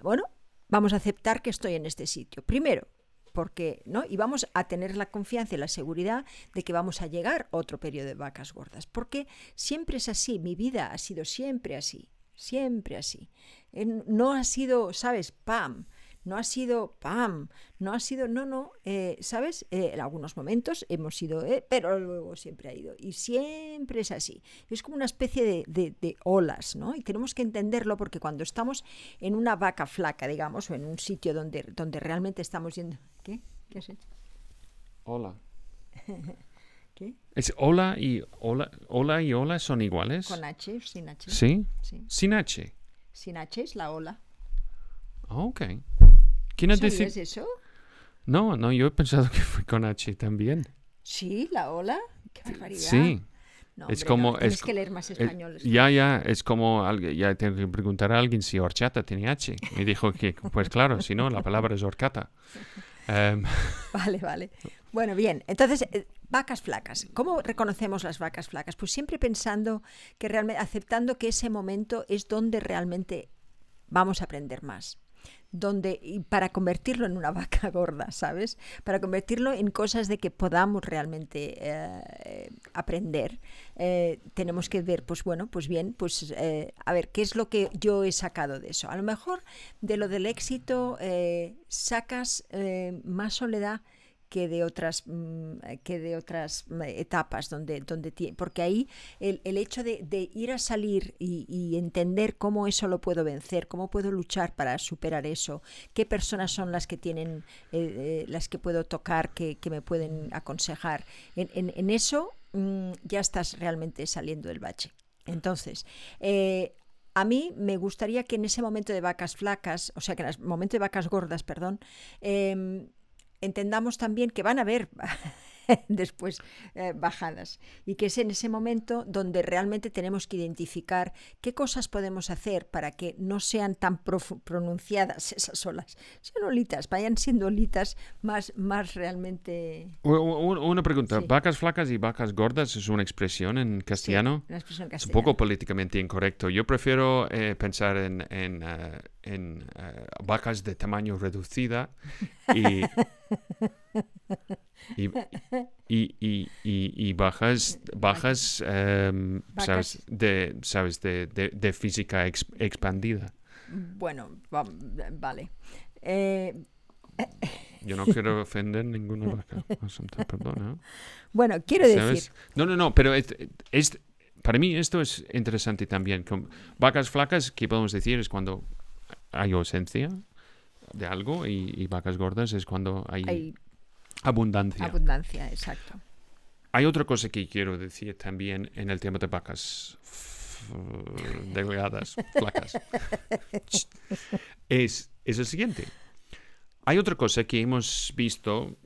bueno, vamos a aceptar que estoy en este sitio. Primero, porque no y vamos a tener la confianza y la seguridad de que vamos a llegar a otro periodo de vacas gordas porque siempre es así mi vida ha sido siempre así siempre así Eh, no ha sido sabes pam no ha sido pam, no ha sido, no, no, eh, ¿sabes? Eh, en algunos momentos hemos sido, pero luego siempre ha ido. Y siempre es así. Es como una especie de, de, de, olas, ¿no? Y tenemos que entenderlo porque cuando estamos en una vaca flaca, digamos, o en un sitio donde, donde realmente estamos yendo... ¿Qué? ¿Qué has hecho?
Hola.
¿Qué?
¿Es hola y hola, hola y hola son iguales?
¿Con H sin H?
¿Sí?
Sí.
Sin H.
Sin H es la ola.
Ah, ok. ¿Quién ha
¿Sabías
decidido?
eso?
No, no, yo he pensado que fue con H también.
Sí, la ola. Qué barbaridad.
Sí.
No,
es
hombre,
como-
no, tienes
es
que leer más español.
ya, ya, es como alguien, ya tengo que preguntar a alguien si horchata tiene H. Me dijo que, pues claro, si no, la palabra es horcata. Em,
Vale, vale. Bueno, bien. Entonces, eh, vacas flacas. ¿Cómo reconocemos las vacas flacas? Pues siempre pensando que realmente, aceptando que ese momento es donde realmente vamos a aprender más. Donde, y para convertirlo en una vaca gorda, ¿sabes? Para convertirlo en cosas de que podamos realmente eh, aprender, eh, tenemos que ver, pues bueno, pues bien, pues eh, a ver, ¿qué es lo que yo he sacado de eso? A lo mejor de lo del éxito eh, sacas más soledad que de otras mm, que de otras mm, etapas donde donde tie- porque ahí el, el hecho de, ir a salir y, entender cómo eso lo puedo vencer cómo puedo luchar para superar eso qué personas son las que tienen eh, eh, las que puedo tocar que, que me pueden aconsejar en, en- en eso mm, ya estás realmente saliendo del bache. Entonces eh, a mí me gustaría que en ese momento de vacas flacas, o sea, que en el momento de vacas gordas, perdón, em, entendamos también que van a haber después eh, bajadas y que es en ese momento donde realmente tenemos que identificar qué cosas podemos hacer para que no sean tan pronunciadas esas olas, sean olitas, vayan siendo olitas más, más realmente...
una pregunta,
Sí.
¿vacas flacas y vacas gordas es una expresión en castellano?
Sí, una expresión
Es un poco políticamente incorrecto. Yo prefiero eh, pensar en, en, eh, en, eh, vacas de tamaño reducida y, y, y, y, y- y bajas, bajas, em, ¿sabes? De, ¿sabes? De, de, de física ex- expandida.
Bueno, va- vale. Eh,
Yo no quiero ofender ninguna vaca. Perdona.
bueno, quiero decir...
¿Sabes? No, no, no, pero es, es- para mí esto es interesante también. Con vacas flacas, ¿qué podemos decir? Es cuando hay ausencia de algo y, y vacas gordas es cuando hay,
Hay
abundancia.
abundancia, exacto.
hay otra cosa que quiero decir también en el tema de vacas delgadas, flacas. es, es el siguiente. Hay otra cosa que hemos visto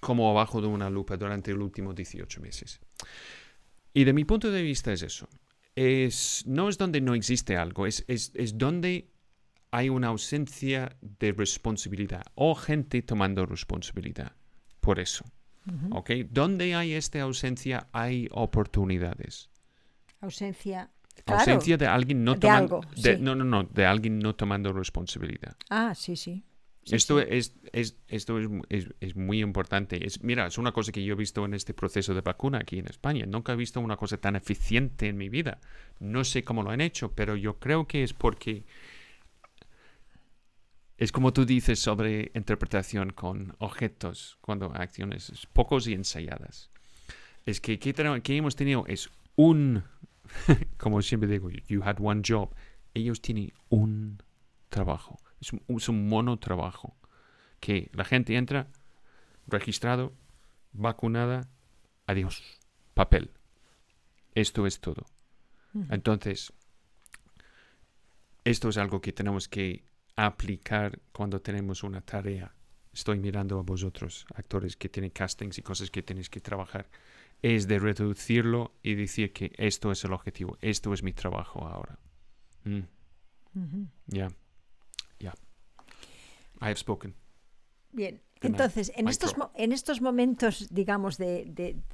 como abajo de una lupa durante los últimos 18 meses. Y de mi punto de vista es eso. Es, no es donde no existe algo, es, es, es donde hay una ausencia de responsabilidad o gente tomando responsabilidad por eso. ¿Ok? Donde hay esta ausencia hay oportunidades.
Ausencia. Claro.
Ausencia de alguien no tomando...
sí.
No, no, no, de alguien no tomando responsabilidad.
Ah, sí, sí. Sí,
esto
sí.
es, es- esto es, es- es muy importante. Es, mira, es una cosa que yo he visto en este proceso de vacuna aquí en España. Nunca he visto una cosa tan eficiente en mi vida. No sé cómo lo han hecho, pero yo creo que es porque es como tú dices sobre interpretación con objetos, cuando acciones es pocos y ensayadas. Es que ¿qué, qué hemos tenido es un, como siempre digo, you had one job. Ellos tienen un trabajo. Es un, es un monotrabajo. Que la gente entra, registrado, vacunada, adiós, papel. Esto es todo.
Ujú.
Entonces, esto es algo que tenemos que aplicar cuando tenemos una tarea. Estoy mirando a vosotros, actores que tienen castings y cosas que tenéis que trabajar. Es de reducirlo y decir que esto es el objetivo, esto es mi trabajo ahora. Mm. Ya, ya. I have spoken.
Bien. Entonces, en estos, en estos momentos, digamos, de,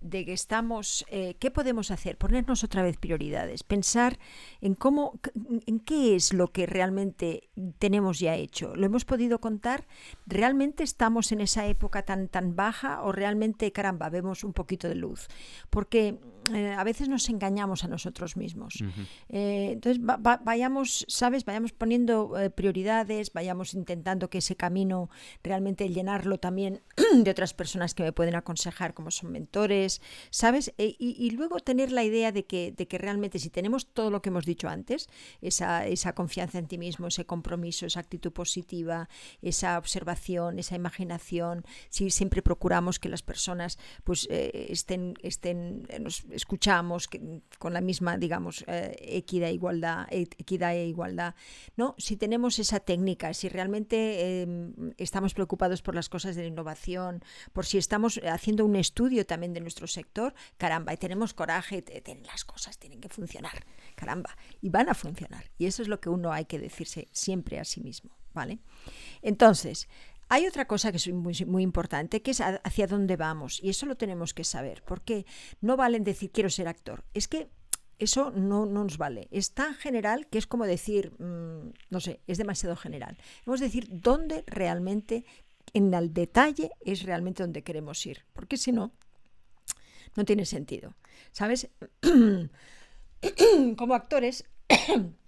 de, que estamos, eh, ¿qué podemos hacer? Ponernos otra vez prioridades, pensar en cómo, en qué es lo que realmente tenemos ya hecho. ¿Lo hemos podido contar? ¿Realmente estamos en esa época tan, tan baja o realmente, caramba, vemos un poquito de luz? Porque eh, a veces nos engañamos a nosotros mismos. Eh, entonces, vayamos, ¿sabes? Vayamos poniendo eh, prioridades, vayamos intentando que ese camino realmente llenarlo también de otras personas que me pueden aconsejar, como son mentores, ¿sabes? y, luego tener la idea de que, de que realmente si tenemos todo lo que hemos dicho antes, esa, esa confianza en ti mismo, ese compromiso, esa actitud positiva, esa observación, esa imaginación, si siempre procuramos que las personas pues estén, estén nos, escuchamos con la misma, digamos, eh, equidad, igualdad, e, equidad e igualdad, ¿no? Si tenemos esa técnica, si realmente em, estamos preocupados por las cosas de la innovación, por si estamos haciendo un estudio también de nuestro sector, caramba, y tenemos coraje, las cosas tienen que funcionar, caramba, y van a funcionar. Y eso es lo que uno hay que decirse siempre a sí mismo, ¿vale? Entonces, hay otra cosa que es muy, importante, que es hacia dónde vamos, y eso lo tenemos que saber, porque no valen decir quiero ser actor, es que eso no, nos vale. Es tan general que es como decir, mm, no sé, es demasiado general. Hemos de decir dónde realmente, en el detalle, es realmente donde queremos ir, porque si no, no tiene sentido. ¿Sabes? como actores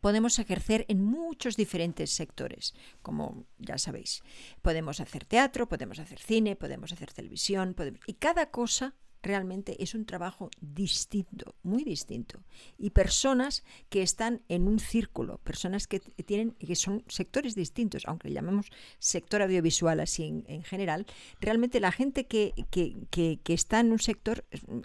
podemos ejercer en muchos diferentes sectores, como ya sabéis. Podemos hacer teatro, podemos hacer cine, podemos hacer televisión, y cada cosa realmente es un trabajo distinto, muy distinto. Y personas que están en un círculo, personas que tienen que son sectores distintos, aunque le llamemos sector audiovisual así en, general, realmente la gente que, que, que, está en un sector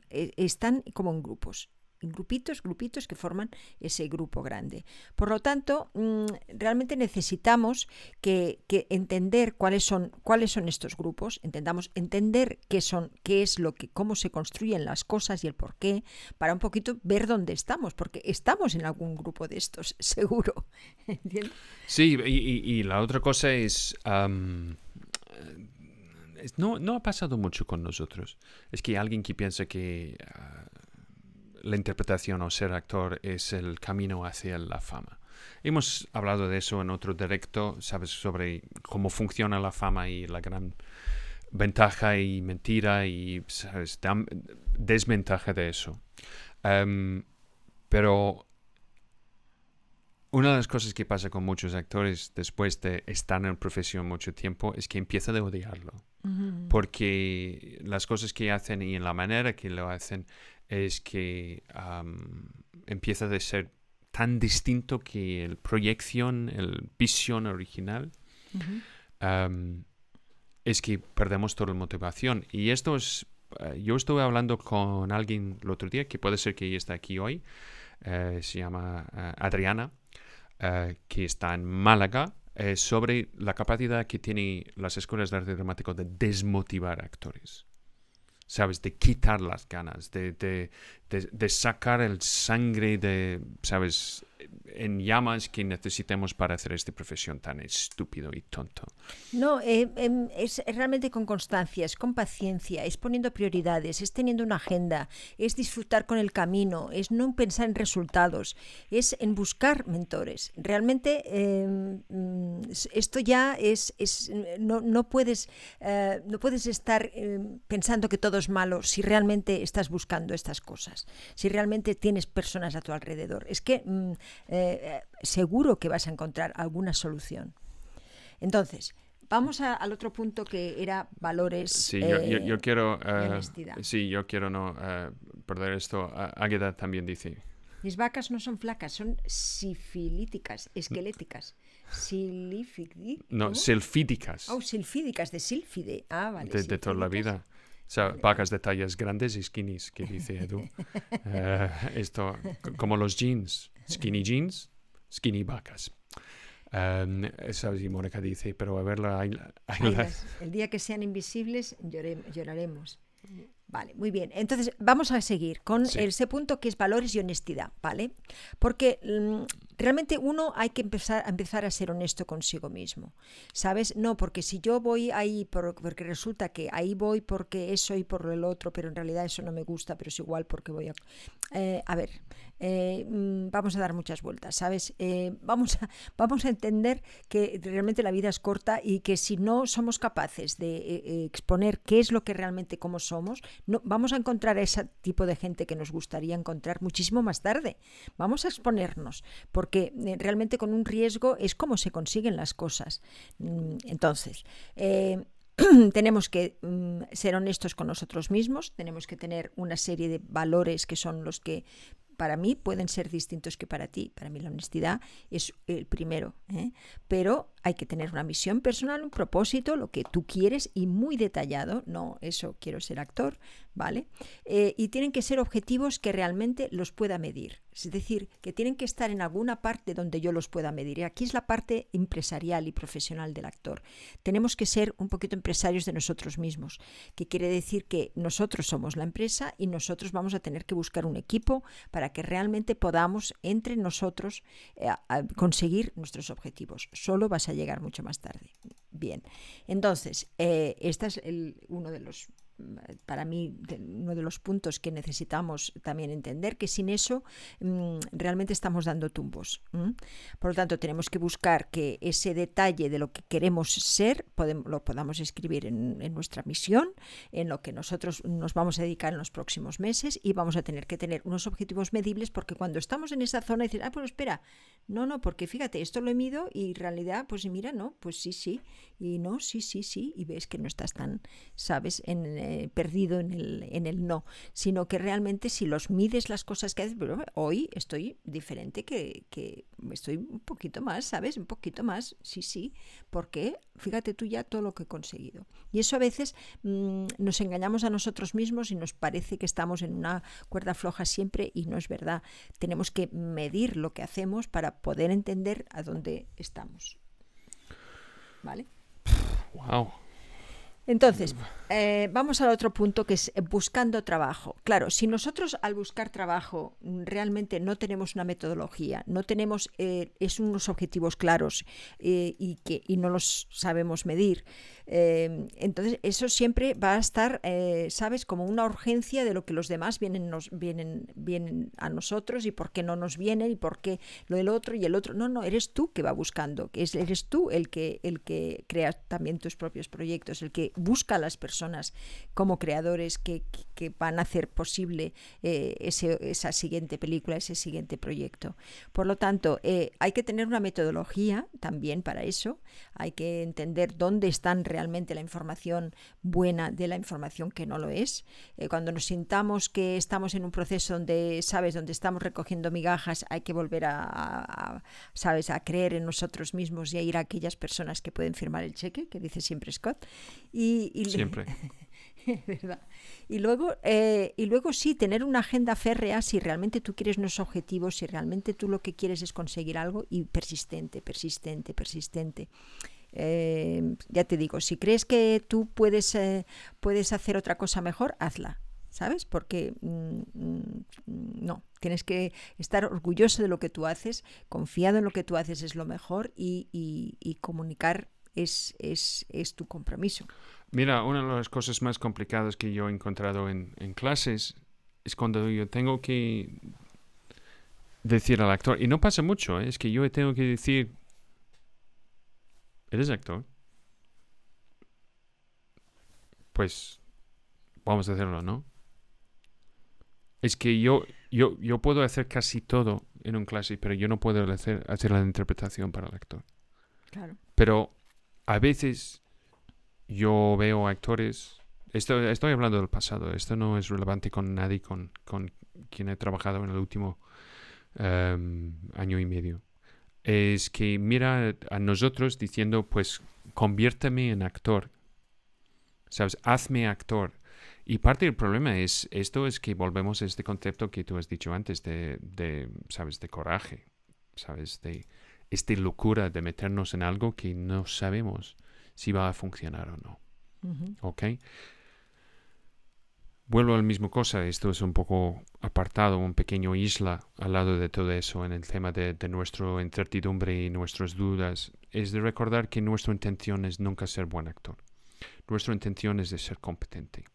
eh, están como en grupos grupitos, grupitos que forman ese grupo grande. Por lo tanto, mm, realmente necesitamos que, entender cuáles son, cuáles son estos grupos, entendamos, entender qué son, qué es lo que, cómo se construyen las cosas y el por qué, para un poquito ver dónde estamos, porque estamos en algún grupo de estos, seguro.
Sí, y, la otra cosa es. no, no, ha pasado mucho con nosotros. Es que alguien que piensa que ah, la interpretación o ser actor es el camino hacia la fama. Hemos hablado de eso en otro directo, sabes, sobre cómo funciona la fama y la gran ventaja y mentira y ¿sabes? desventaja de eso. Em, pero una de las cosas que pasa con muchos actores después de estar en profesión mucho tiempo es que empieza a odiarlo. Porque las cosas que hacen y en la manera que lo hacen es que empieza a ser tan distinto que el proyección, el visión original, es que perdemos toda la motivación. Y esto es, eh, yo estuve hablando con alguien el otro día, que puede ser que ella está aquí hoy, eh, se llama eh, Adriana, que está en Málaga, sobre la capacidad que tienen las escuelas de arte dramático de desmotivar actores. ¿sabes? De quitar las ganas, de, de, de, sacar el sangre de, ¿sabes? En llamas que necesitemos para hacer esta profesión tan estúpido y tonto.
No, eh, em, es realmente con constancia, es con paciencia, es poniendo prioridades, es teniendo una agenda, es disfrutar con el camino, es no pensar en resultados, es en buscar mentores. Realmente em, mm, esto ya es, es no, no, puedes, eh, no puedes estar em, pensando que todo es malo si realmente estás buscando estas cosas si realmente tienes personas a tu alrededor. Es que mm, eh, eh, seguro que vas a encontrar alguna solución. Entonces, Vamos al otro punto que era valores.
Sí, yo, yo, quiero. sí, yo quiero no perder esto. Águeda también dice.
Mis vacas no son flacas, son sifilíticas, esqueléticas.
No, silfídicas.
Oh, silfídicas, de sílfide. Ah, vale.
de toda la vida. O sea, vacas de tallas grandes y skinnies, que dice Edu. Eh, esto, como los jeans. Skinny jeans, skinny vacas. Um, ¿Sabes? Y Mónica dice, pero a verla... Hay,
El día que sean invisibles lloraremos. Vale, muy bien. Entonces, vamos a seguir con ese punto que es valores y honestidad, ¿vale? Porque mm, realmente uno hay que empezar a empezar a ser honesto consigo mismo, ¿sabes? No, porque si yo voy ahí porque resulta que ahí voy porque eso y por el otro, pero en realidad eso no me gusta, pero es igual porque voy a... Eh, a ver, eh, mm, vamos a dar muchas vueltas, ¿sabes? Eh, vamos, a, vamos a entender que realmente la vida es corta y que si no somos capaces de exponer qué es lo que realmente como somos, vamos a encontrar a ese tipo de gente que nos gustaría encontrar muchísimo más tarde. Vamos a exponernos porque eh, realmente con un riesgo es como se consiguen las cosas. Mm, entonces, eh, tenemos que mm, ser honestos con nosotros mismos, tenemos que tener una serie de valores que son los que para mí pueden ser distintos que para ti. Para mí la honestidad es el primero, ¿eh? pero hay que tener una misión personal, un propósito, lo que tú quieres y muy detallado. No, eso quiero ser actor, ¿vale? Eh, y tienen que ser objetivos que realmente los pueda medir. Es decir, que tienen que estar en alguna parte donde yo los pueda medir. Y aquí es la parte empresarial y profesional del actor. Tenemos que ser un poquito empresarios de nosotros mismos, que quiere decir que nosotros somos la empresa y nosotros vamos a tener que buscar un equipo para que realmente podamos entre nosotros eh, conseguir nuestros objetivos. Solo vas a llegar mucho más tarde. Bien, entonces, eh, este es el, uno de los para mí uno de los puntos que necesitamos también entender, que sin eso mm, realmente estamos dando tumbos. Por lo tanto, tenemos que buscar que ese detalle de lo que queremos ser lo podamos escribir en, nuestra misión, en lo que nosotros nos vamos a dedicar en los próximos meses y vamos a tener que tener unos objetivos medibles porque cuando estamos en esa zona dices, ah, pues espera, no, no, porque fíjate, esto lo he mido y en realidad, pues mira, no, pues sí, sí, y no, sí, sí, sí, y ves que no estás tan, sabes, en eh, perdido en el, en el no, sino que realmente si los mides las cosas que haces, pero hoy estoy diferente que, que estoy un poquito más, ¿sabes? Un poquito más, sí, sí, porque fíjate tú ya todo lo que he conseguido. Y eso a veces mm, nos engañamos a nosotros mismos y nos parece que estamos en una cuerda floja siempre y no es verdad. Tenemos que medir lo que hacemos para poder entender a dónde estamos. ¿Vale?
Wow.
Entonces, eh, vamos al otro punto que es eh, buscando trabajo. Claro, si nosotros al buscar trabajo mm, realmente no tenemos una metodología, no tenemos eh, es unos objetivos claros y que y no los sabemos medir, entonces eso siempre va a estar, sabes, como una urgencia de lo que los demás vienen nos vienen vienen a nosotros y por qué no nos vienen y por qué lo del otro y el otro. No, no, eres tú que va buscando, eres tú el que el que crea también tus propios proyectos, el que busca a las personas como creadores que, van a hacer posible eh, esa siguiente película, ese siguiente proyecto. Por lo tanto, eh, hay que tener una metodología también para eso, hay que entender dónde están realmente la información buena de la información que no lo es. Eh, cuando nos sintamos que estamos en un proceso donde, sabes, donde estamos recogiendo migajas, hay que volver a, sabes, a creer en nosotros mismos y a ir a aquellas personas que pueden firmar el cheque, que dice siempre Scott, y,
Siempre.
Y luego, eh, y luego sí, tener una agenda férrea si realmente tú quieres unos objetivos, si realmente tú lo que quieres es conseguir algo y persistente, persistente, persistente. Eh, ya te digo, si crees que tú puedes, eh, puedes hacer otra cosa mejor, hazla. ¿Sabes? Porque mm, mm, no, tienes que estar orgulloso de lo que tú haces, confiado en lo que tú haces es lo mejor y, y comunicar es, es, es tu compromiso.
Mira, una de las cosas más complicadas que yo he encontrado en, clases es cuando yo tengo que decir al actor, y no pasa mucho, ¿eh? es que yo tengo que decir, ¿eres actor? Pues vamos a hacerlo, ¿no? Es que yo, yo, yo puedo hacer casi todo en un clase, pero yo no puedo hacer, hacer la interpretación para el actor.
Claro.
Pero a veces yo veo actores, esto, estoy hablando del pasado, esto no es relevante con nadie con, con quien he trabajado en el último em, año y medio. Es que mira a nosotros diciendo, pues conviérteme en actor. ¿Sabes? Hazme actor. Y parte del problema es esto es que volvemos a este concepto que tú has dicho antes de, de ¿sabes? De coraje, ¿sabes? De, esta locura de meternos en algo que no sabemos si va a funcionar o no. ¿Ok? vuelvo al mismo cosa, esto es un poco apartado, un pequeño isla al lado de todo eso en el tema de, de nuestra incertidumbre y nuestras dudas, es de recordar que nuestra intención es nunca ser buen actor. Nuestra intención es de ser competente.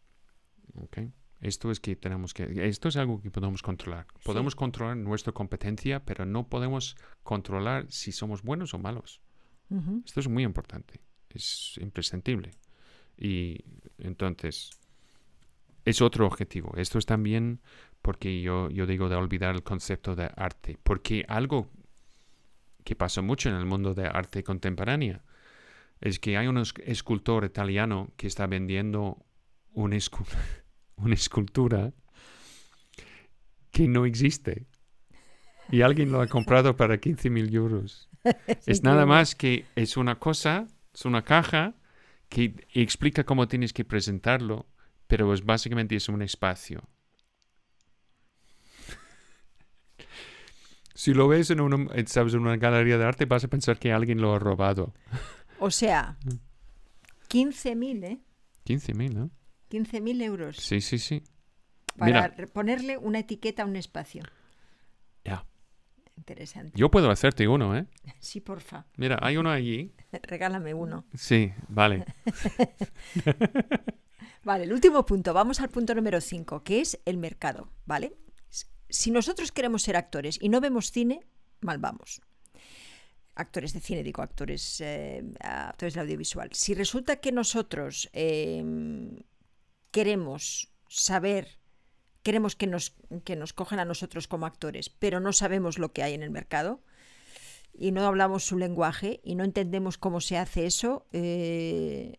¿ok? Esto es que tenemos que, esto es algo que podemos controlar. Podemos controlar nuestra competencia, pero no podemos controlar si somos buenos o malos.
Ujú.
Esto es muy importante, es imprescindible. Y entonces, es otro objetivo. Esto es también porque yo, yo digo de olvidar el concepto de arte, porque algo que pasa mucho en el mundo de arte contemporánea es que hay un es- escultor italiano que está vendiendo un escu- una escultura que no existe. Y alguien lo ha comprado para 15 mil euros. es nada más que es una cosa, es una caja que explica cómo tienes que presentarlo, pero es básicamente es un espacio. Si lo ves en una, eh, sabes, en una galería de arte, vas a pensar que alguien lo ha robado.
O sea, 15.000, ¿eh?
15 mil, ¿no?
15.000 euros
Sí, sí, sí.
para
Mira.
ponerle una etiqueta a un espacio.
Ya.
Interesante.
Yo puedo hacerte uno, ¿eh?
Sí, porfa.
Mira, hay uno allí.
Regálame uno.
Sí, vale.
Vale, el último punto. Vamos al punto número 5, que es el mercado, ¿vale? Si nosotros queremos ser actores y no vemos cine, mal vamos. Actores de cine, digo, actores, eh, actores de audiovisual. Si resulta que nosotros eh, queremos saber, queremos que nos, que nos cogen a nosotros como actores, pero no sabemos lo que hay en el mercado y no hablamos su lenguaje y no entendemos cómo se hace eso, eh,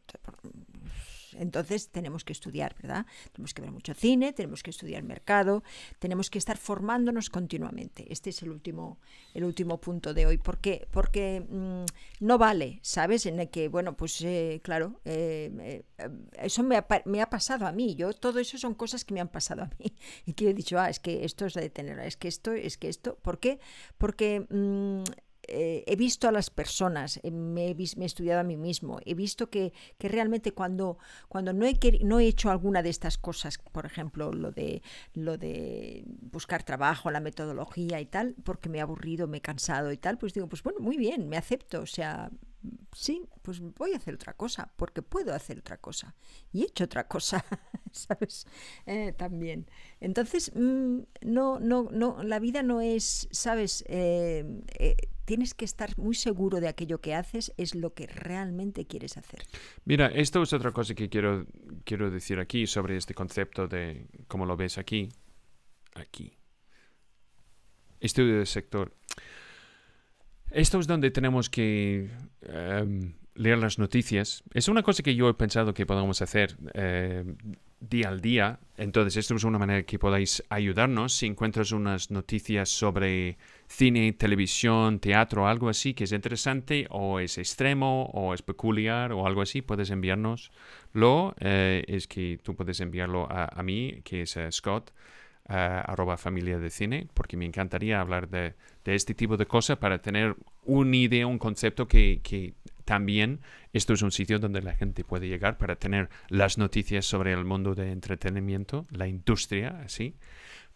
entonces tenemos que estudiar, ¿verdad? Tenemos que ver mucho cine, tenemos que estudiar mercado, tenemos que estar formándonos continuamente. Este es el último, el último punto de hoy. ¿Por qué? Porque mm, no vale, ¿sabes? En el que, bueno, pues eh, claro, eh, eh, eso me ha, pasado a mí. Yo, todo eso son cosas que me han pasado a mí. Y que he dicho, ah, es que esto es de tener, es que esto, es que esto. ¿Por qué? Porque mm, eh, he visto a las personas, eh, me, he estudiado a mí mismo, he visto que, que realmente cuando, cuando no, he no he hecho alguna de estas cosas, por ejemplo, lo de, lo de buscar trabajo, la metodología y tal, porque me he aburrido, me he cansado y tal, pues digo, pues bueno, muy bien, me acepto, o sea, sí, pues voy a hacer otra cosa, porque puedo hacer otra cosa. Y he hecho otra cosa, ¿sabes? Eh, también. Entonces, mm, no, no, no, la vida no es, ¿sabes? Tienes que estar muy seguro de aquello que haces es lo que realmente quieres hacer.
Mira, esto es otra cosa que quiero, quiero decir aquí sobre este concepto de cómo lo ves aquí. Aquí. Estudio del sector. Esto es donde tenemos que em, leer las noticias. Es una cosa que yo he pensado que podamos hacer eh, día al día. Entonces, esto es una manera que podáis ayudarnos. Si encuentras unas noticias sobre cine, televisión, teatro, algo así que es interesante o es extremo o es peculiar o algo así, puedes enviárnoslo. Eh, es que tú puedes enviarlo a, mí, que es eh, Scott, eh, arroba familia de cine, porque me encantaría hablar de, de este tipo de cosas para tener una idea, un concepto que, que también esto es un sitio donde la gente puede llegar para tener las noticias sobre el mundo de entretenimiento, la industria, así.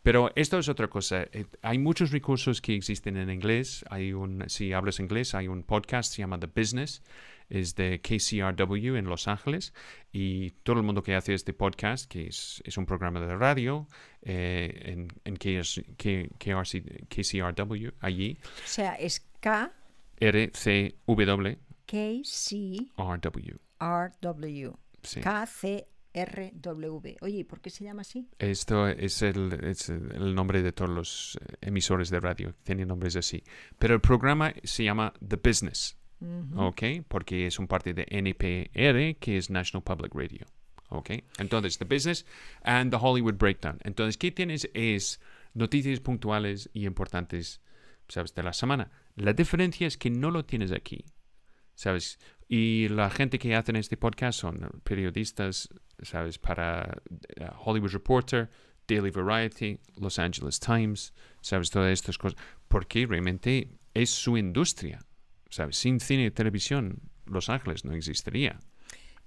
Pero esto es otra cosa. Eh, Hay muchos recursos que existen en inglés. Hay un, si hablas inglés, hay un podcast se llama The Business, es de KCRW en Los Ángeles y todo el mundo que hace este podcast, que es, es un programa de radio eh, en, en KS K- KRC KCRW, allí,
O sea, es K,
RCW,
K, C. R, W.
Sí.
K, C, R, W. Oye, ¿y por qué se llama así?
Esto es el, es el nombre de todos los eh, emisores de radio, tienen nombres así. Pero el programa se llama The Business.
Ujú.
¿ok? Porque es un parte de NPR, que es National Public Radio, ¿ok? Entonces, The Business and The Hollywood Breakdown. Entonces, ¿qué tienes? Es noticias puntuales y importantes, ¿sabes? De la semana. La diferencia es que no lo tienes aquí, ¿sabes? Y la gente que hacen este podcast son periodistas, ¿sabes? Para eh, Hollywood Reporter, Daily Variety, Los Angeles Times, ¿sabes? Todas estas cosas. Porque realmente es su industria. ¿sabes? Sin cine y televisión, Los Ángeles no existiría.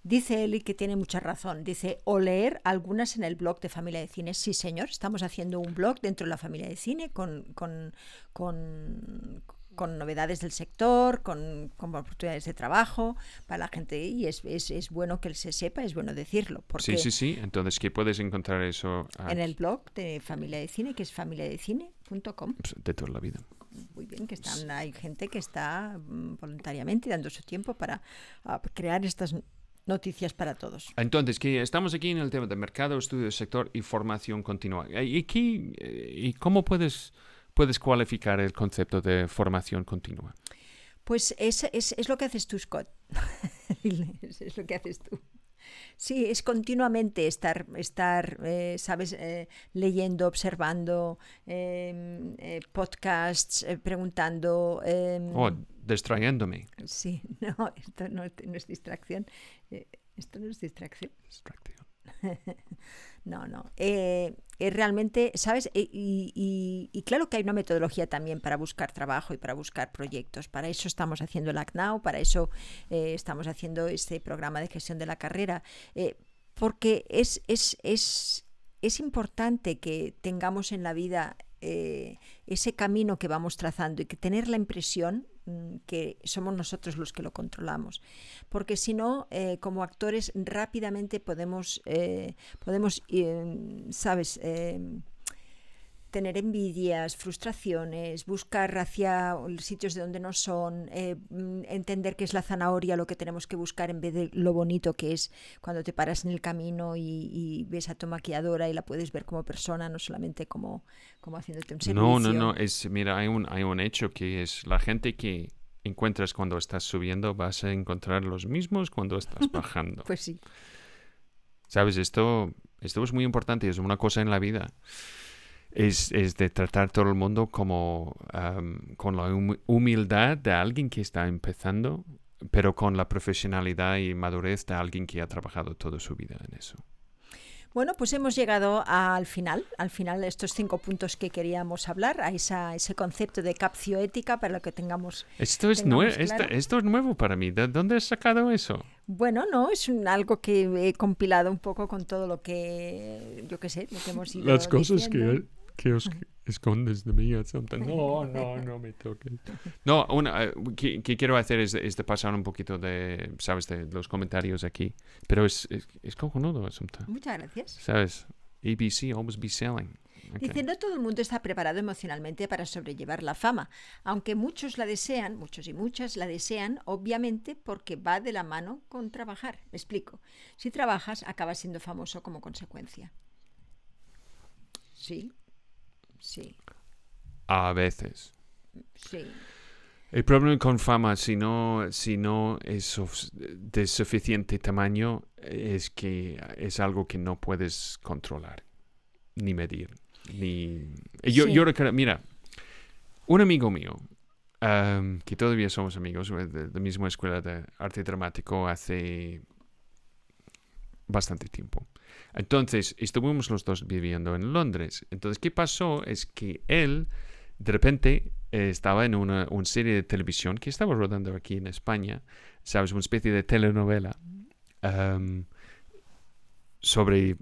Dice y que tiene mucha razón. Dice, o leer algunas en el blog de Familia de Cine. Sí, señor, estamos haciendo un blog dentro de la Familia de Cine con, con, con, con novedades del sector, con, con, oportunidades de trabajo para la gente y es, es, es, bueno que se sepa, es bueno decirlo. Porque
Sí, sí, sí. Entonces, ¿qué puedes encontrar eso?
En
aquí?
el blog de Familia de Cine, que es familiadecine.com.
Pues, de toda la vida.
Muy bien, que están, hay gente que está mm, voluntariamente dando su tiempo para uh, crear estas noticias para todos.
Entonces, que estamos aquí en el tema de mercado, estudio sector y formación continua. ¿Y, qué, y cómo puedes, puedes cualificar el concepto de formación continua?
Pues es, es, es lo que haces tú, Scott. es, es lo que haces tú. Sí, es continuamente estar, estar eh, ¿sabes? Eh, leyendo, observando eh, podcasts, preguntando.
oh, distrayéndome.
Sí, no, esto no, no es distracción. esto no es distracción.
Distracción.
no, no. Eh, eh, realmente, ¿sabes? Y, y, claro que hay una metodología también para buscar trabajo y para buscar proyectos. Para eso estamos haciendo el ACNAU, para eso eh, estamos haciendo este programa de gestión de la carrera. porque es, es, es, es importante que tengamos en la vida eh, ese camino que vamos trazando y que tener la impresión que somos nosotros los que lo controlamos. Porque si no, eh, como actores rápidamente podemos, eh, podemos ¿sabes? Tener envidias, frustraciones, buscar hacia sitios de donde no son, eh, entender que es la zanahoria lo que tenemos que buscar en vez de lo bonito que es cuando te paras en el camino y, y ves a tu maquilladora y la puedes ver como persona, no solamente como, como haciéndote un servicio.
No, no, no, es, mira, hay un, hay un hecho que es la gente que encuentras cuando estás subiendo vas a encontrar los mismos cuando estás bajando.
pues sí.
Sabes, esto, esto es muy importante, es una cosa en la vida es, es, de tratar todo el mundo como um, con la humildad de alguien que está empezando, pero con la profesionalidad y madurez de alguien que ha trabajado toda su vida en eso.
Bueno, pues hemos llegado al final, al final de estos cinco puntos que queríamos hablar, a esa, ese concepto de capcioética para lo que tengamos.
Esto es,
tengamos
claro. esto, esto, es nuevo para mí. ¿De dónde has sacado eso?
Bueno, no, es un, algo que he compilado un poco con todo lo que, yo qué sé, lo que hemos ido
Las cosas
diciendo.
que que os escondes de mí. No, no, no me toques. No, una, uh, que, que, quiero hacer es, es, de pasar un poquito de, ¿sabes? De los comentarios aquí. Pero es, es, es cojonudo asunto.
Muchas gracias.
¿Sabes? ABC, always be selling.
Okay. Dice, no todo el mundo está preparado emocionalmente para sobrellevar la fama, aunque muchos la desean, muchos y muchas la desean, obviamente porque va de la mano con trabajar. Me explico. Si trabajas, acabas siendo famoso como consecuencia. Sí, Sí.
A veces.
Sí.
El problema con fama, si no, si no es de suficiente tamaño, es que es algo que no puedes controlar, ni medir. Ni... Yo,
Sí.
yo recuerdo, mira, un amigo mío, um, que todavía somos amigos de, de la misma escuela de arte dramático hace bastante tiempo. Entonces, estuvimos los dos viviendo en Londres. Entonces, ¿qué pasó? Es que él, de repente, eh, estaba en una, serie de televisión que estaba rodando aquí en España, ¿sabes? Una especie de telenovela um, sobre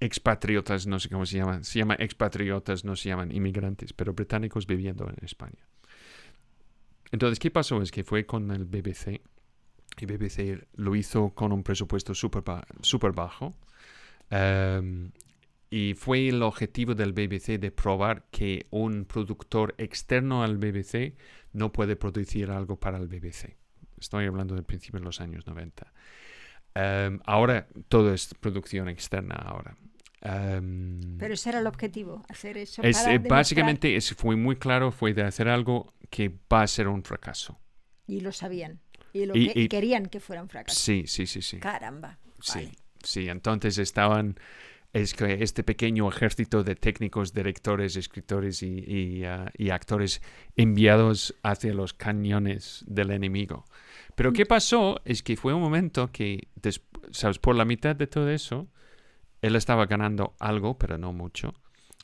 expatriotas, no sé cómo se llama. Se llama expatriotas, no se llaman inmigrantes, pero británicos viviendo en España. Entonces, ¿qué pasó? Es que fue con el BBC. Y BBC lo hizo con un presupuesto súper ba super bajo. Um, y fue el objetivo del BBC de probar que un productor externo al BBC no puede producir algo para el BBC. Estoy hablando del principio de los años 90. Um, ahora todo es producción externa ahora. Um,
Pero ese era el objetivo, hacer eso.
es,
para
eh, básicamente es, fue muy claro, fue de hacer algo que va a ser un fracaso.
Y lo sabían. Y, lo
Y-
que
y-
querían que fuera un fracaso.
Sí, sí, sí, sí.
Caramba.
Sí,
vale.
sí. Entonces estaban es que este pequeño ejército de técnicos, directores, escritores y, y, uh, y actores enviados hacia los cañones del enemigo. Pero ¿qué pasó? Es que fue un momento que, ¿sabes? Por la mitad de todo eso, él estaba ganando algo, pero no mucho.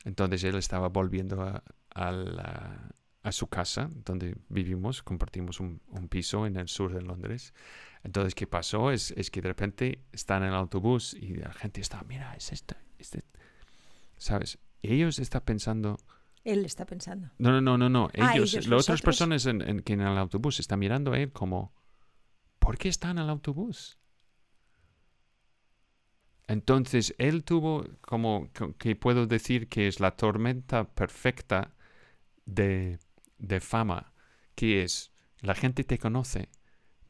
Entonces él estaba volviendo a, a la- a su casa donde vivimos, compartimos un, un piso en el sur de Londres. Entonces, ¿qué pasó? Es, es que de repente están en el autobús y la gente está, mira, es esta, este, ¿sabes? Y ellos están pensando,
Él está pensando.
no, no, no, no, no,
Ah,
ellos, las otras personas en, en- que en el autobús están mirando a él como, ¿por qué está en el autobús? Entonces, él tuvo como co- que puedo decir que es la tormenta perfecta de, de fama, que es la gente te conoce,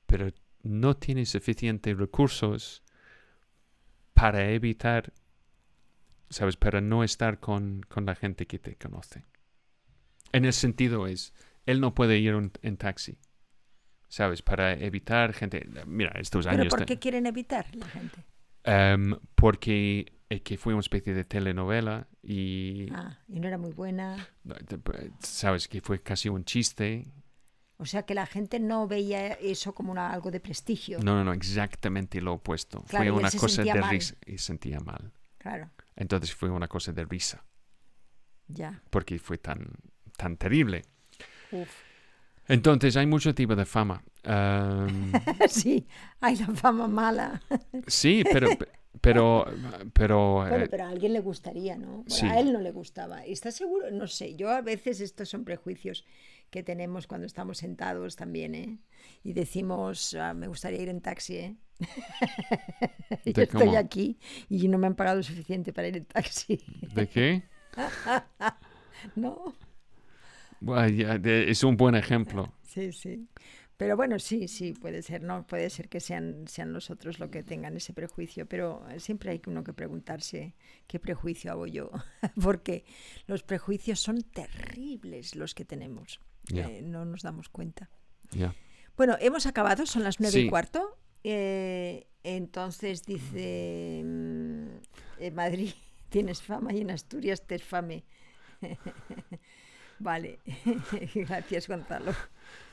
pero no tienes suficientes recursos para evitar, ¿sabes? Para no estar con, con la gente que te conoce. En el sentido es, él no puede ir en taxi, ¿sabes? Para evitar gente... Mira, estos
¿Pero
años...
por
de-
qué quieren evitar la gente?
Em, porque eh, que fue una especie de telenovela y,
Ah, y no era muy buena.
¿sabes? Que fue casi un chiste.
O sea que la gente no veía eso como una, algo de prestigio.
No, no, no, exactamente lo opuesto.
Claro,
fue una cosa de
mal.
risa y sentía mal.
Claro,
Entonces fue una cosa de risa,
ya.
porque fue tan, tan terrible.
Uf.
Entonces hay mucho tipo de fama. Em,
sí, hay la fama mala.
sí, pero, pero, pero,
Bueno,
eh,
pero a alguien le gustaría, ¿no? Bueno,
sí.
A él no le gustaba. ¿Estás seguro? No sé. Yo a veces estos son prejuicios que tenemos cuando estamos sentados también, ¿eh? Y decimos, "Ah, me gustaría ir en taxi, ¿eh? Yo
¿De
estoy
cómo?
aquí y no me han pagado suficiente para ir en taxi,
¿de qué?
¿no?
Bueno, es un buen ejemplo.
Sí, sí. Pero bueno, sí, sí, puede ser, ¿no? Puede ser que sean, sean los otros los que tengan ese prejuicio, pero siempre hay uno que preguntarse qué prejuicio hago yo, porque los prejuicios son terribles los que tenemos, eh, no nos damos cuenta. Bueno, hemos acabado, son las nueve y cuarto. eh, entonces dice mm, en Madrid tienes fama y en Asturias te es fame. vale, gracias Gonzalo.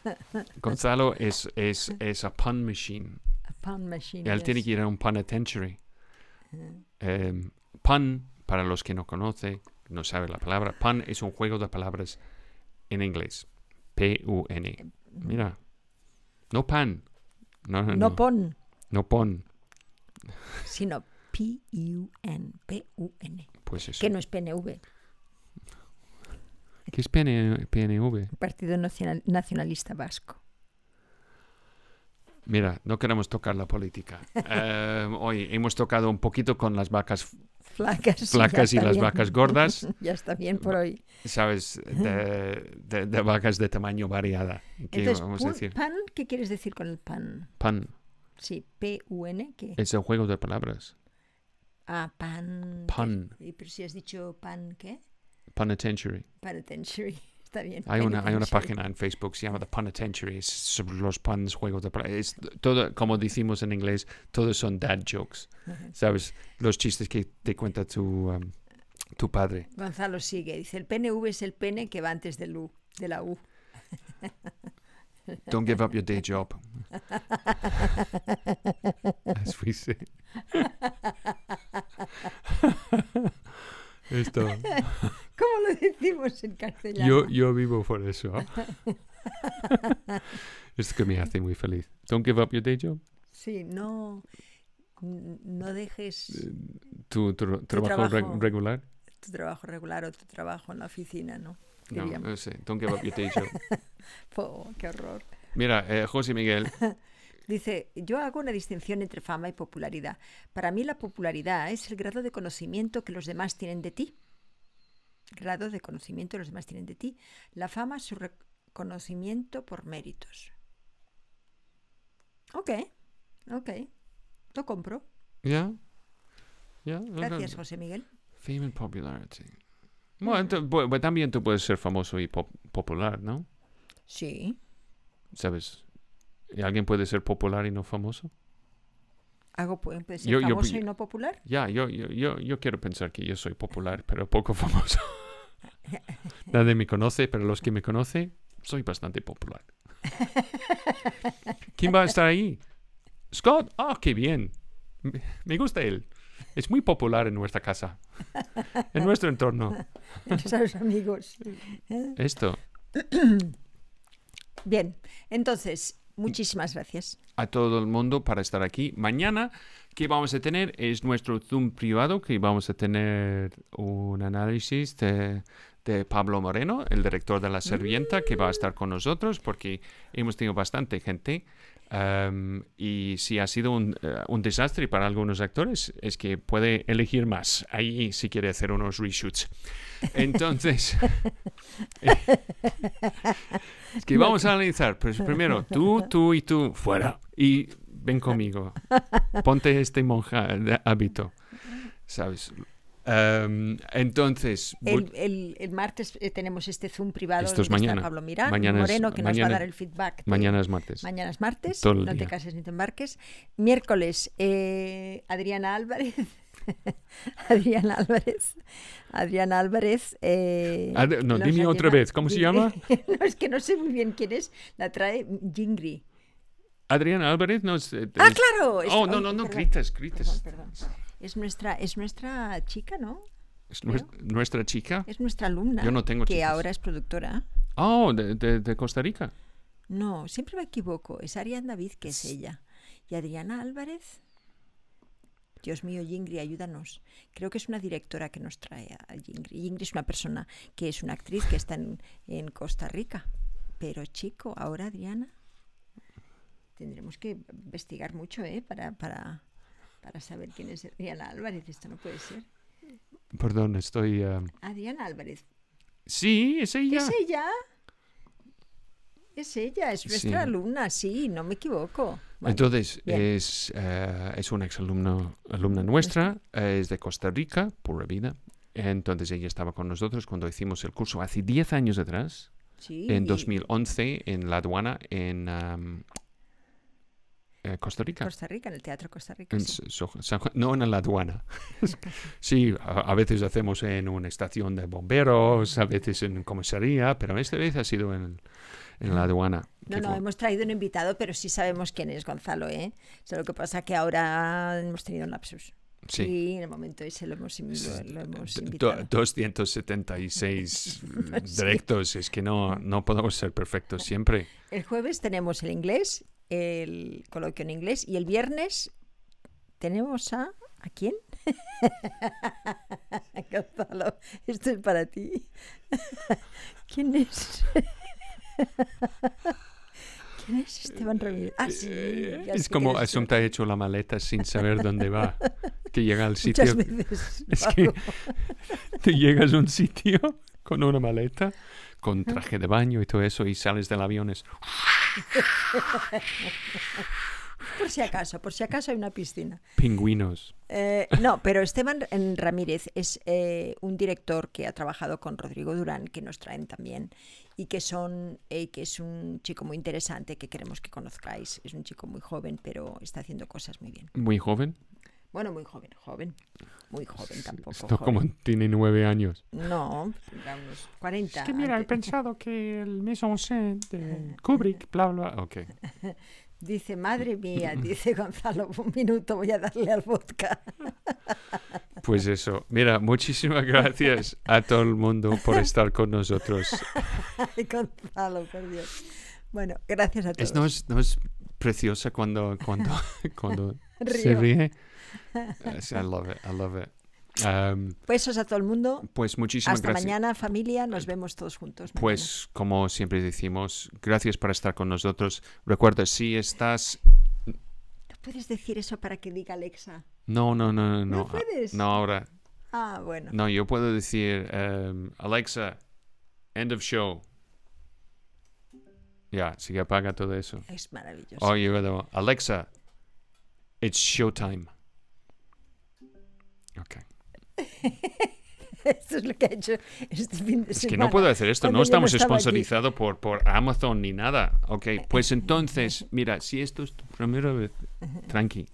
Gonzalo es, es, es a pun machine.
A pound machine.
Él
yes.
tiene que ir a un penitentiary. Em, pun, para los que no conocen, no saben la palabra, pun es un juego de palabras en inglés. P-U-N. Mira. No pan. No, no,
No
no.
pon,
No pon.
sino P-U-N, P-U-N,
Pues eso.
que no es PNV,
¿Qué es PN PNV?
Partido Nacional- Nacionalista Vasco.
Mira, no queremos tocar la política. Em, hoy hemos tocado un poquito con las vacas,
Flacas,
flacas y las
bien.
vacas gordas.
ya está bien por hoy.
¿sabes? De, de- de vacas de tamaño variada. ¿Qué
Entonces,
vamos a decir?
pan, ¿qué quieres decir con el pan?
Pan.
Sí, P-U-N, ¿qué?
Es el juego de palabras.
Ah, pan.
Pan.
Y pero si has dicho pan, ¿qué?
Penitentiary.
Penitentiary. Está bien.
Hay una, hay una página en Facebook, se llama The Penitentiary, es sobre los puns, juegos de. Es todo, como decimos en inglés, todos son dad jokes. ¿Sabes? Los chistes que te cuenta tu, um, tu padre.
Gonzalo sigue. Dice, el PNV es el pene que va antes del U, de la U.
Don't give up your day job. As we say. Esto.
¿Cómo lo decimos en castellano?
Yo, yo vivo por eso. es que me hace muy feliz. Don't give up your day job.
Sí, no, no dejes
Tu, tu trabajo, re-
trabajo.
regular.
tu trabajo regular o tu trabajo en la oficina, ¿no?
No,
Diríamos.
no sé. Don't give up your day job.
Po, qué horror.
Mira, eh, José Miguel,
Dice, yo hago una distinción entre fama y popularidad. Para mí la popularidad es el grado de conocimiento que los demás tienen de ti. Grado de conocimiento los demás tienen de ti. La fama es su reconocimiento por méritos. Ok, ok. Lo compro.
¿ya? ¿Ya?
Gracias, José Miguel.
Fame and popularity. Bueno, también tú puedes ser famoso y pop- popular, ¿no?
Sí.
¿Sabes? ¿Y alguien puede ser popular y no famoso?
¿Hago puede ser
Yo- yo-
famoso y no popular?
Ya, yo, yo, yo, yo quiero pensar que yo soy popular, pero poco famoso. Nadie me conoce, pero los que me conocen, soy bastante popular. ¿Quién va a estar ahí? Scott. Ah, qué bien. Me- Me gusta él. Es muy popular en nuestra casa. En nuestro entorno.
Nuestros amigos.
Esto.
Bien, entonces, muchísimas gracias.
a todo el mundo para estar aquí. Mañana, ¿qué vamos a tener? Es nuestro Zoom privado, que vamos a tener un análisis de, de Pablo Moreno, el director de La Servienta, que va a estar con nosotros, porque hemos tenido bastante gente. Um, y si ha sido un, eh, un desastre para algunos actores, es que puede elegir más. Ahí si quiere hacer unos reshoots. Entonces, es que vamos a analizar. Pues primero, tú, tú y tú, fuera. Y ven conmigo. Ponte este monja de hábito. ¿Sabes? Um, entonces,
El, el- el martes eh, tenemos este Zoom privado
Esto es mañana.
Pablo Mirán,
Mañana es-
Moreno, que nos va a
mañana-
dar el feedback.
mañana es martes.
Mañana es martes,
Todo el
no te
día.
cases ni te embarques. Miércoles, eh, Adriana Álvarez. Adriana Álvarez. Adriana Álvarez. eh,
Ad- no, dime otra vez, ¿cómo se llama?
no, es que no sé muy bien quién es. La trae Jingri.
Adriana Álvarez nos... eh,
Ah, claro. es-
Oh, no, no, no,
perdón,
gritas, gritas.
Perdón, perdón. Es nuestra, es nuestra chica, ¿no?
Es nues- nuestra chica.
Es nuestra alumna.
Yo no tengo
Que
chicas.
ahora es productora.
Oh, de, de- de Costa Rica.
No, siempre me equivoco. Es Ariana David, que es ella. Y Adriana Álvarez. Dios mío, Jingri, ayúdanos. Creo que es una directora que nos trae a Jingri. Jingri es una persona que es una actriz que está en, en Costa Rica. Pero chico, ahora Adriana. Tendremos que investigar mucho, ¿eh? Para, para, para saber quién es Adriana Álvarez. Esto no puede ser.
Perdón, estoy... um,
Adriana Álvarez.
Sí, es ella.
¿Es ella? Es ella, es nuestra
Sí.
alumna, sí, no me equivoco. Bueno,
Entonces,
bien.
es, eh, es una exalumna alumna nuestra, eh, es de Costa Rica, pura vida. Entonces ella estaba con nosotros cuando hicimos el curso hace 10 años atrás,
sí,
en
y-
2011, en la aduana en um, eh, Costa Rica.
Costa Rica, en el Teatro Costa Rica.
En
sí.
San Juan- no en la aduana. sí, a, a veces hacemos en una estación de bomberos, a veces en comisaría, pero esta vez ha sido en, en la aduana.
No, no,
fue-
hemos traído un invitado, pero sí sabemos quién es Gonzalo, ¿eh? Solo que pasa que ahora hemos tenido un lapsus.
Sí.
Y en el momento ese lo hemos, lo, lo hemos
Do-
invitado.
276
Sí.
directos, es que no, no podemos ser perfectos siempre.
El jueves tenemos el inglés, el coloquio en inglés, y el viernes tenemos a... ¿A quién? Gonzalo, esto es para ti. ¿Quién es? ¿Quién es Esteban Ramírez? Ah, sí. ya
es
sé
como
es.
Asunta ha hecho la maleta sin saber dónde va, que llega al
Muchas
sitio.
veces.
Es que te llegas a un sitio con una maleta, con traje de baño y todo eso, y sales del avión. Es,
Por si acaso, por si acaso hay una piscina.
pingüinos.
Eh, no, pero Esteban Ramírez es eh, un director que ha trabajado con Rodrigo Durán, que nos traen también, y que son, eh, que es un chico muy interesante que queremos que conozcáis. Es un chico muy joven, pero está haciendo cosas muy bien.
Muy joven.
Bueno, muy joven, joven. Muy joven tampoco.
Esto
joven.
como tiene nueve años.
No, unos 40.
Es que mira, he pensado que el mise en scène de Kubrick, bla, bla. Ok.
Dice, madre mía, dice Gonzalo, un minuto voy a darle al vodka.
Pues eso. Mira, muchísimas gracias a todo el mundo por estar con nosotros.
Ay, Gonzalo, por Dios. Bueno, gracias a todos.
Es preciosa cuando, cuando, cuando se ríe. Yes, I love it, I love it. Um,
Besos a todo el mundo.
pues muchísimas
Hasta
gracias.
mañana, familia. Nos vemos todos juntos. mañana.
Pues como siempre decimos, gracias por estar con nosotros. Recuerda, si estás...
¿No puedes decir eso para que diga Alexa?
No, no, no, no.
¿No
No,
puedes?
no ahora.
Ah, bueno.
No, yo puedo decir, um, Alexa, end of show. Ya, sí que apaga todo eso.
Es maravilloso.
O yo puedo, Alexa, it's showtime. Ok.
Esto es lo que ha hecho este fin de
Es que
semana.
no puedo hacer esto,
cuando
no estamos
allí.
sponsorizados por, por Amazon ni nada. Ok, pues entonces, mira, si esto es tu primera vez, tranqui,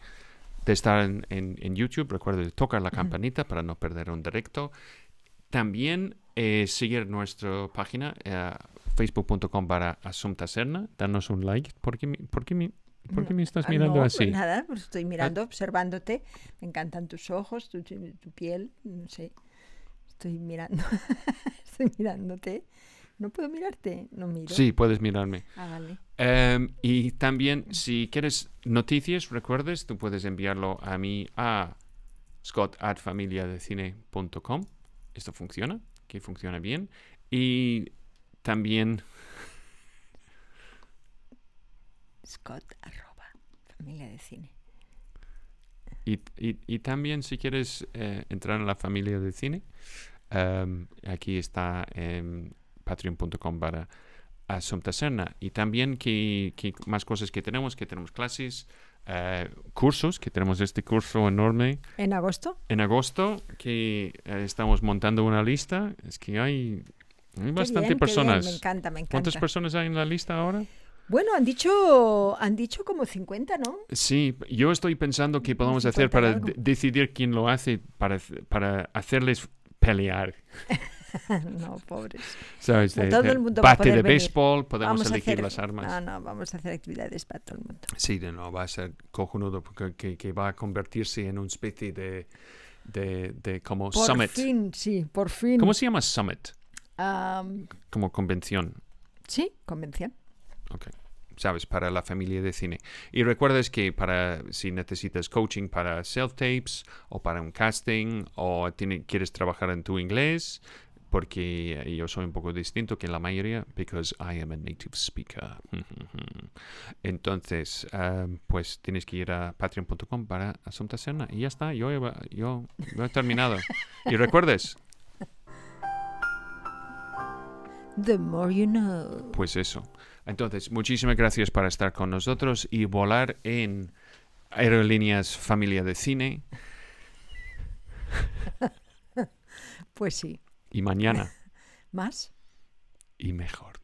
de estar en, en- en YouTube, recuerda de tocar la campanita para no perder un directo. También eh, seguir nuestra página, eh, facebook.com para Asunta Serna, darnos un like. ¿Por qué, mi- por qué mi- por qué me estás
Ah,
mirando
no,
así?
Nada, pues estoy mirando, observándote. Me encantan tus ojos, tu, tu- tu piel, no sé. Estoy mirando, estoy mirándote. No puedo mirarte, no miro.
Sí, puedes mirarme.
Ah, vale.
Em, y también, si quieres noticias, recuerdes, tú puedes enviarlo a mí a scott@familiadecine.com. Esto funciona, que funciona bien. Y también,
Scott arroba familia de cine.
y, y- y también si quieres eh, entrar en la familia de cine, em, aquí está en patreon.com para Asunta Serna. Y también que, que más cosas que tenemos, que tenemos clases, eh, cursos, que tenemos este curso enorme
¿En agosto?
en agosto, que eh, estamos montando una lista. Es que hay, hay
Qué
bastante
bien,
personas.
Me encanta, me encanta.
¿Cuántas personas hay en la lista ahora?
Bueno, han dicho, han dicho como 50, ¿no?
Sí, yo estoy pensando qué podemos
50
hacer para decidir quién lo hace, para, para hacerles pelear.
no, pobres.
¿Sabes? De-
todo el mundo
bate de béisbol, podemos
Vamos
elegir
hacer,
las armas.
No, no, vamos a hacer actividades para todo el mundo.
Sí, de no, va a ser cojonudo porque que, que va a convertirse en una especie de, de, de como
Por
summit.
fin, sí, por fin.
¿Cómo se llama summit? Como convención.
sí, convención.
Ok. ¿Sabes? Para la familia de cine. Y recuerdes que para si necesitas coaching para self-tapes o para un casting o tiene- quieres trabajar en tu inglés, porque yo soy un poco distinto que la mayoría, because I am a native speaker. Entonces, pues tienes que ir a patreon.com para Asunta Serna. Y ya está, yo, yo he terminado. y recuerdes,
The more you know.
Pues eso. Entonces, muchísimas gracias por estar con nosotros y volar en Aerolíneas Familia de Cine.
Pues sí.
Y mañana.
¿Más?
Y mejor.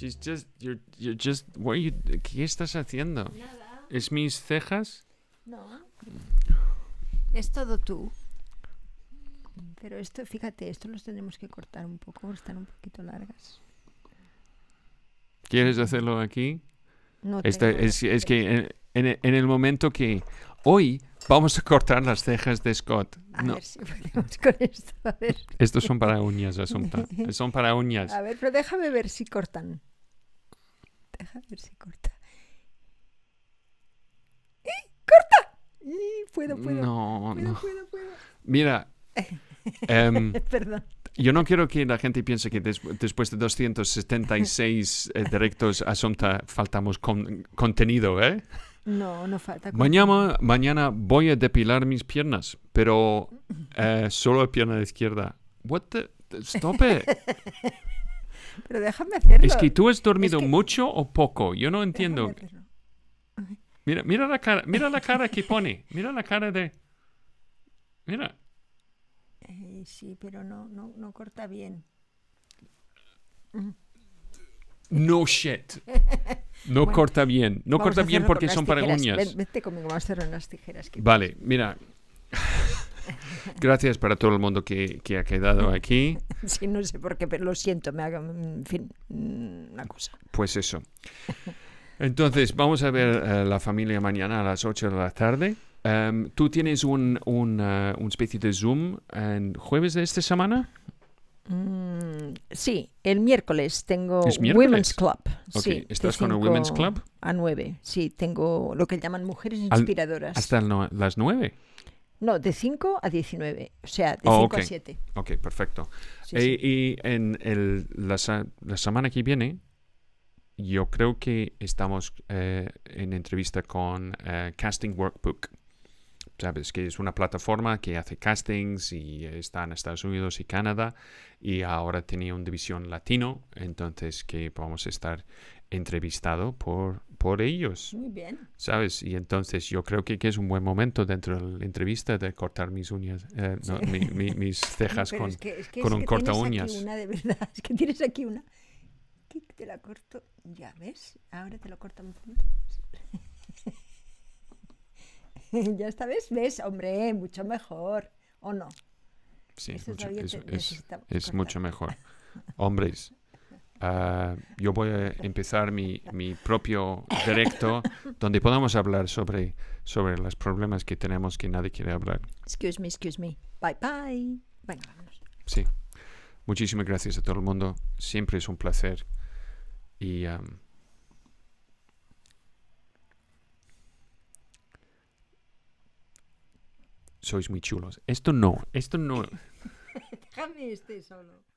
She's just, you're, you're just, what are you, ¿qué estás haciendo? ¿Es mis cejas?
No. Es todo tú. Pero esto, fíjate, esto los tenemos que cortar un poco, están un poquito largas.
¿Quieres hacerlo aquí?
No
Esta- es, es que en, en- en el momento que hoy vamos a cortar las cejas de Scott.
A
No,
ver si podemos con esto. A ver.
estos son para uñas, Asunta. Son para uñas.
A ver, pero déjame ver si cortan. Déjame ver si corta. ¡Eh! ¡Corta! ¡Y puedo, puedo!
No,
puedo,
no.
puedo, puedo.
Mira, em,
Perdón.
yo no quiero que la gente piense que des- después de 276 eh, directos Asunta faltamos con contenido, ¿eh?
No, no falta.
Mañana, mañana voy a depilar mis piernas, pero eh, solo la pierna izquierda. What the... Stop it.
Pero déjame hacerlo.
Es que tú has dormido
que-
mucho o poco. Yo no entiendo. Mira, mira la cara, mira la cara que pone. Mira la cara de. Mira.
Eh, sí, pero no, no, no corta bien.
No shit. No
Bueno,
corta bien. No corta bien porque son para
tijeras.
uñas.
Vete conmigo, vamos a hacerlo en las tijeras.
Vale, mira. Gracias para todo el mundo que, que ha quedado aquí.
Sí, no sé por qué, pero lo siento, me haga, en fin, mm, una cosa.
Pues eso. Entonces, vamos a ver eh, la familia mañana a las 8 de la tarde. Em, ¿Tú tienes un, un, eh, un especie de Zoom en jueves de esta semana?
Mm, sí, el miércoles tengo
¿Es miércoles?
Women's Club.
Ok,
sí,
¿estás con el Women's Club?
A 9, sí, tengo lo que llaman mujeres
Al-
inspiradoras.
Hasta el no- las 9.
No, de 5 a 19, o sea, de 5
Oh, ok.
a 7.
Ok, perfecto.
Sí,
Eh,
sí.
Y en el, la, la semana que viene, yo creo que estamos eh, en entrevista con eh, Casting Workbook. Sabes que es una plataforma que hace castings y está en Estados Unidos y Canadá y ahora tenía una división latino, entonces que vamos a estar entrevistado por, por ellos,
Muy bien.
¿sabes? Y entonces yo creo que, que es un buen momento dentro de la entrevista de cortar mis uñas, eh, no,
Sí.
mi- mi- mis cejas
Pero
con...
es que, es que,
con
es
un
que
corta
tienes aquí
uñas.
una de verdad, es que tienes aquí una. que Te la corto, ya ves, ahora te lo corto ya esta vez, ves, hombre, mucho mejor, ¿o no?
Sí, mucho- es, es- es mucho mejor. Hombres, ah, yo voy a empezar mi, mi propio directo donde podamos hablar sobre, sobre los problemas que tenemos que nadie quiere hablar.
Excuse me, excuse me. Bye, bye. Venga, vámonos.
Sí. Muchísimas gracias a todo el mundo. Siempre es un placer. Y am, sois muy chulos. Esto no, esto no.
Déjame este solo.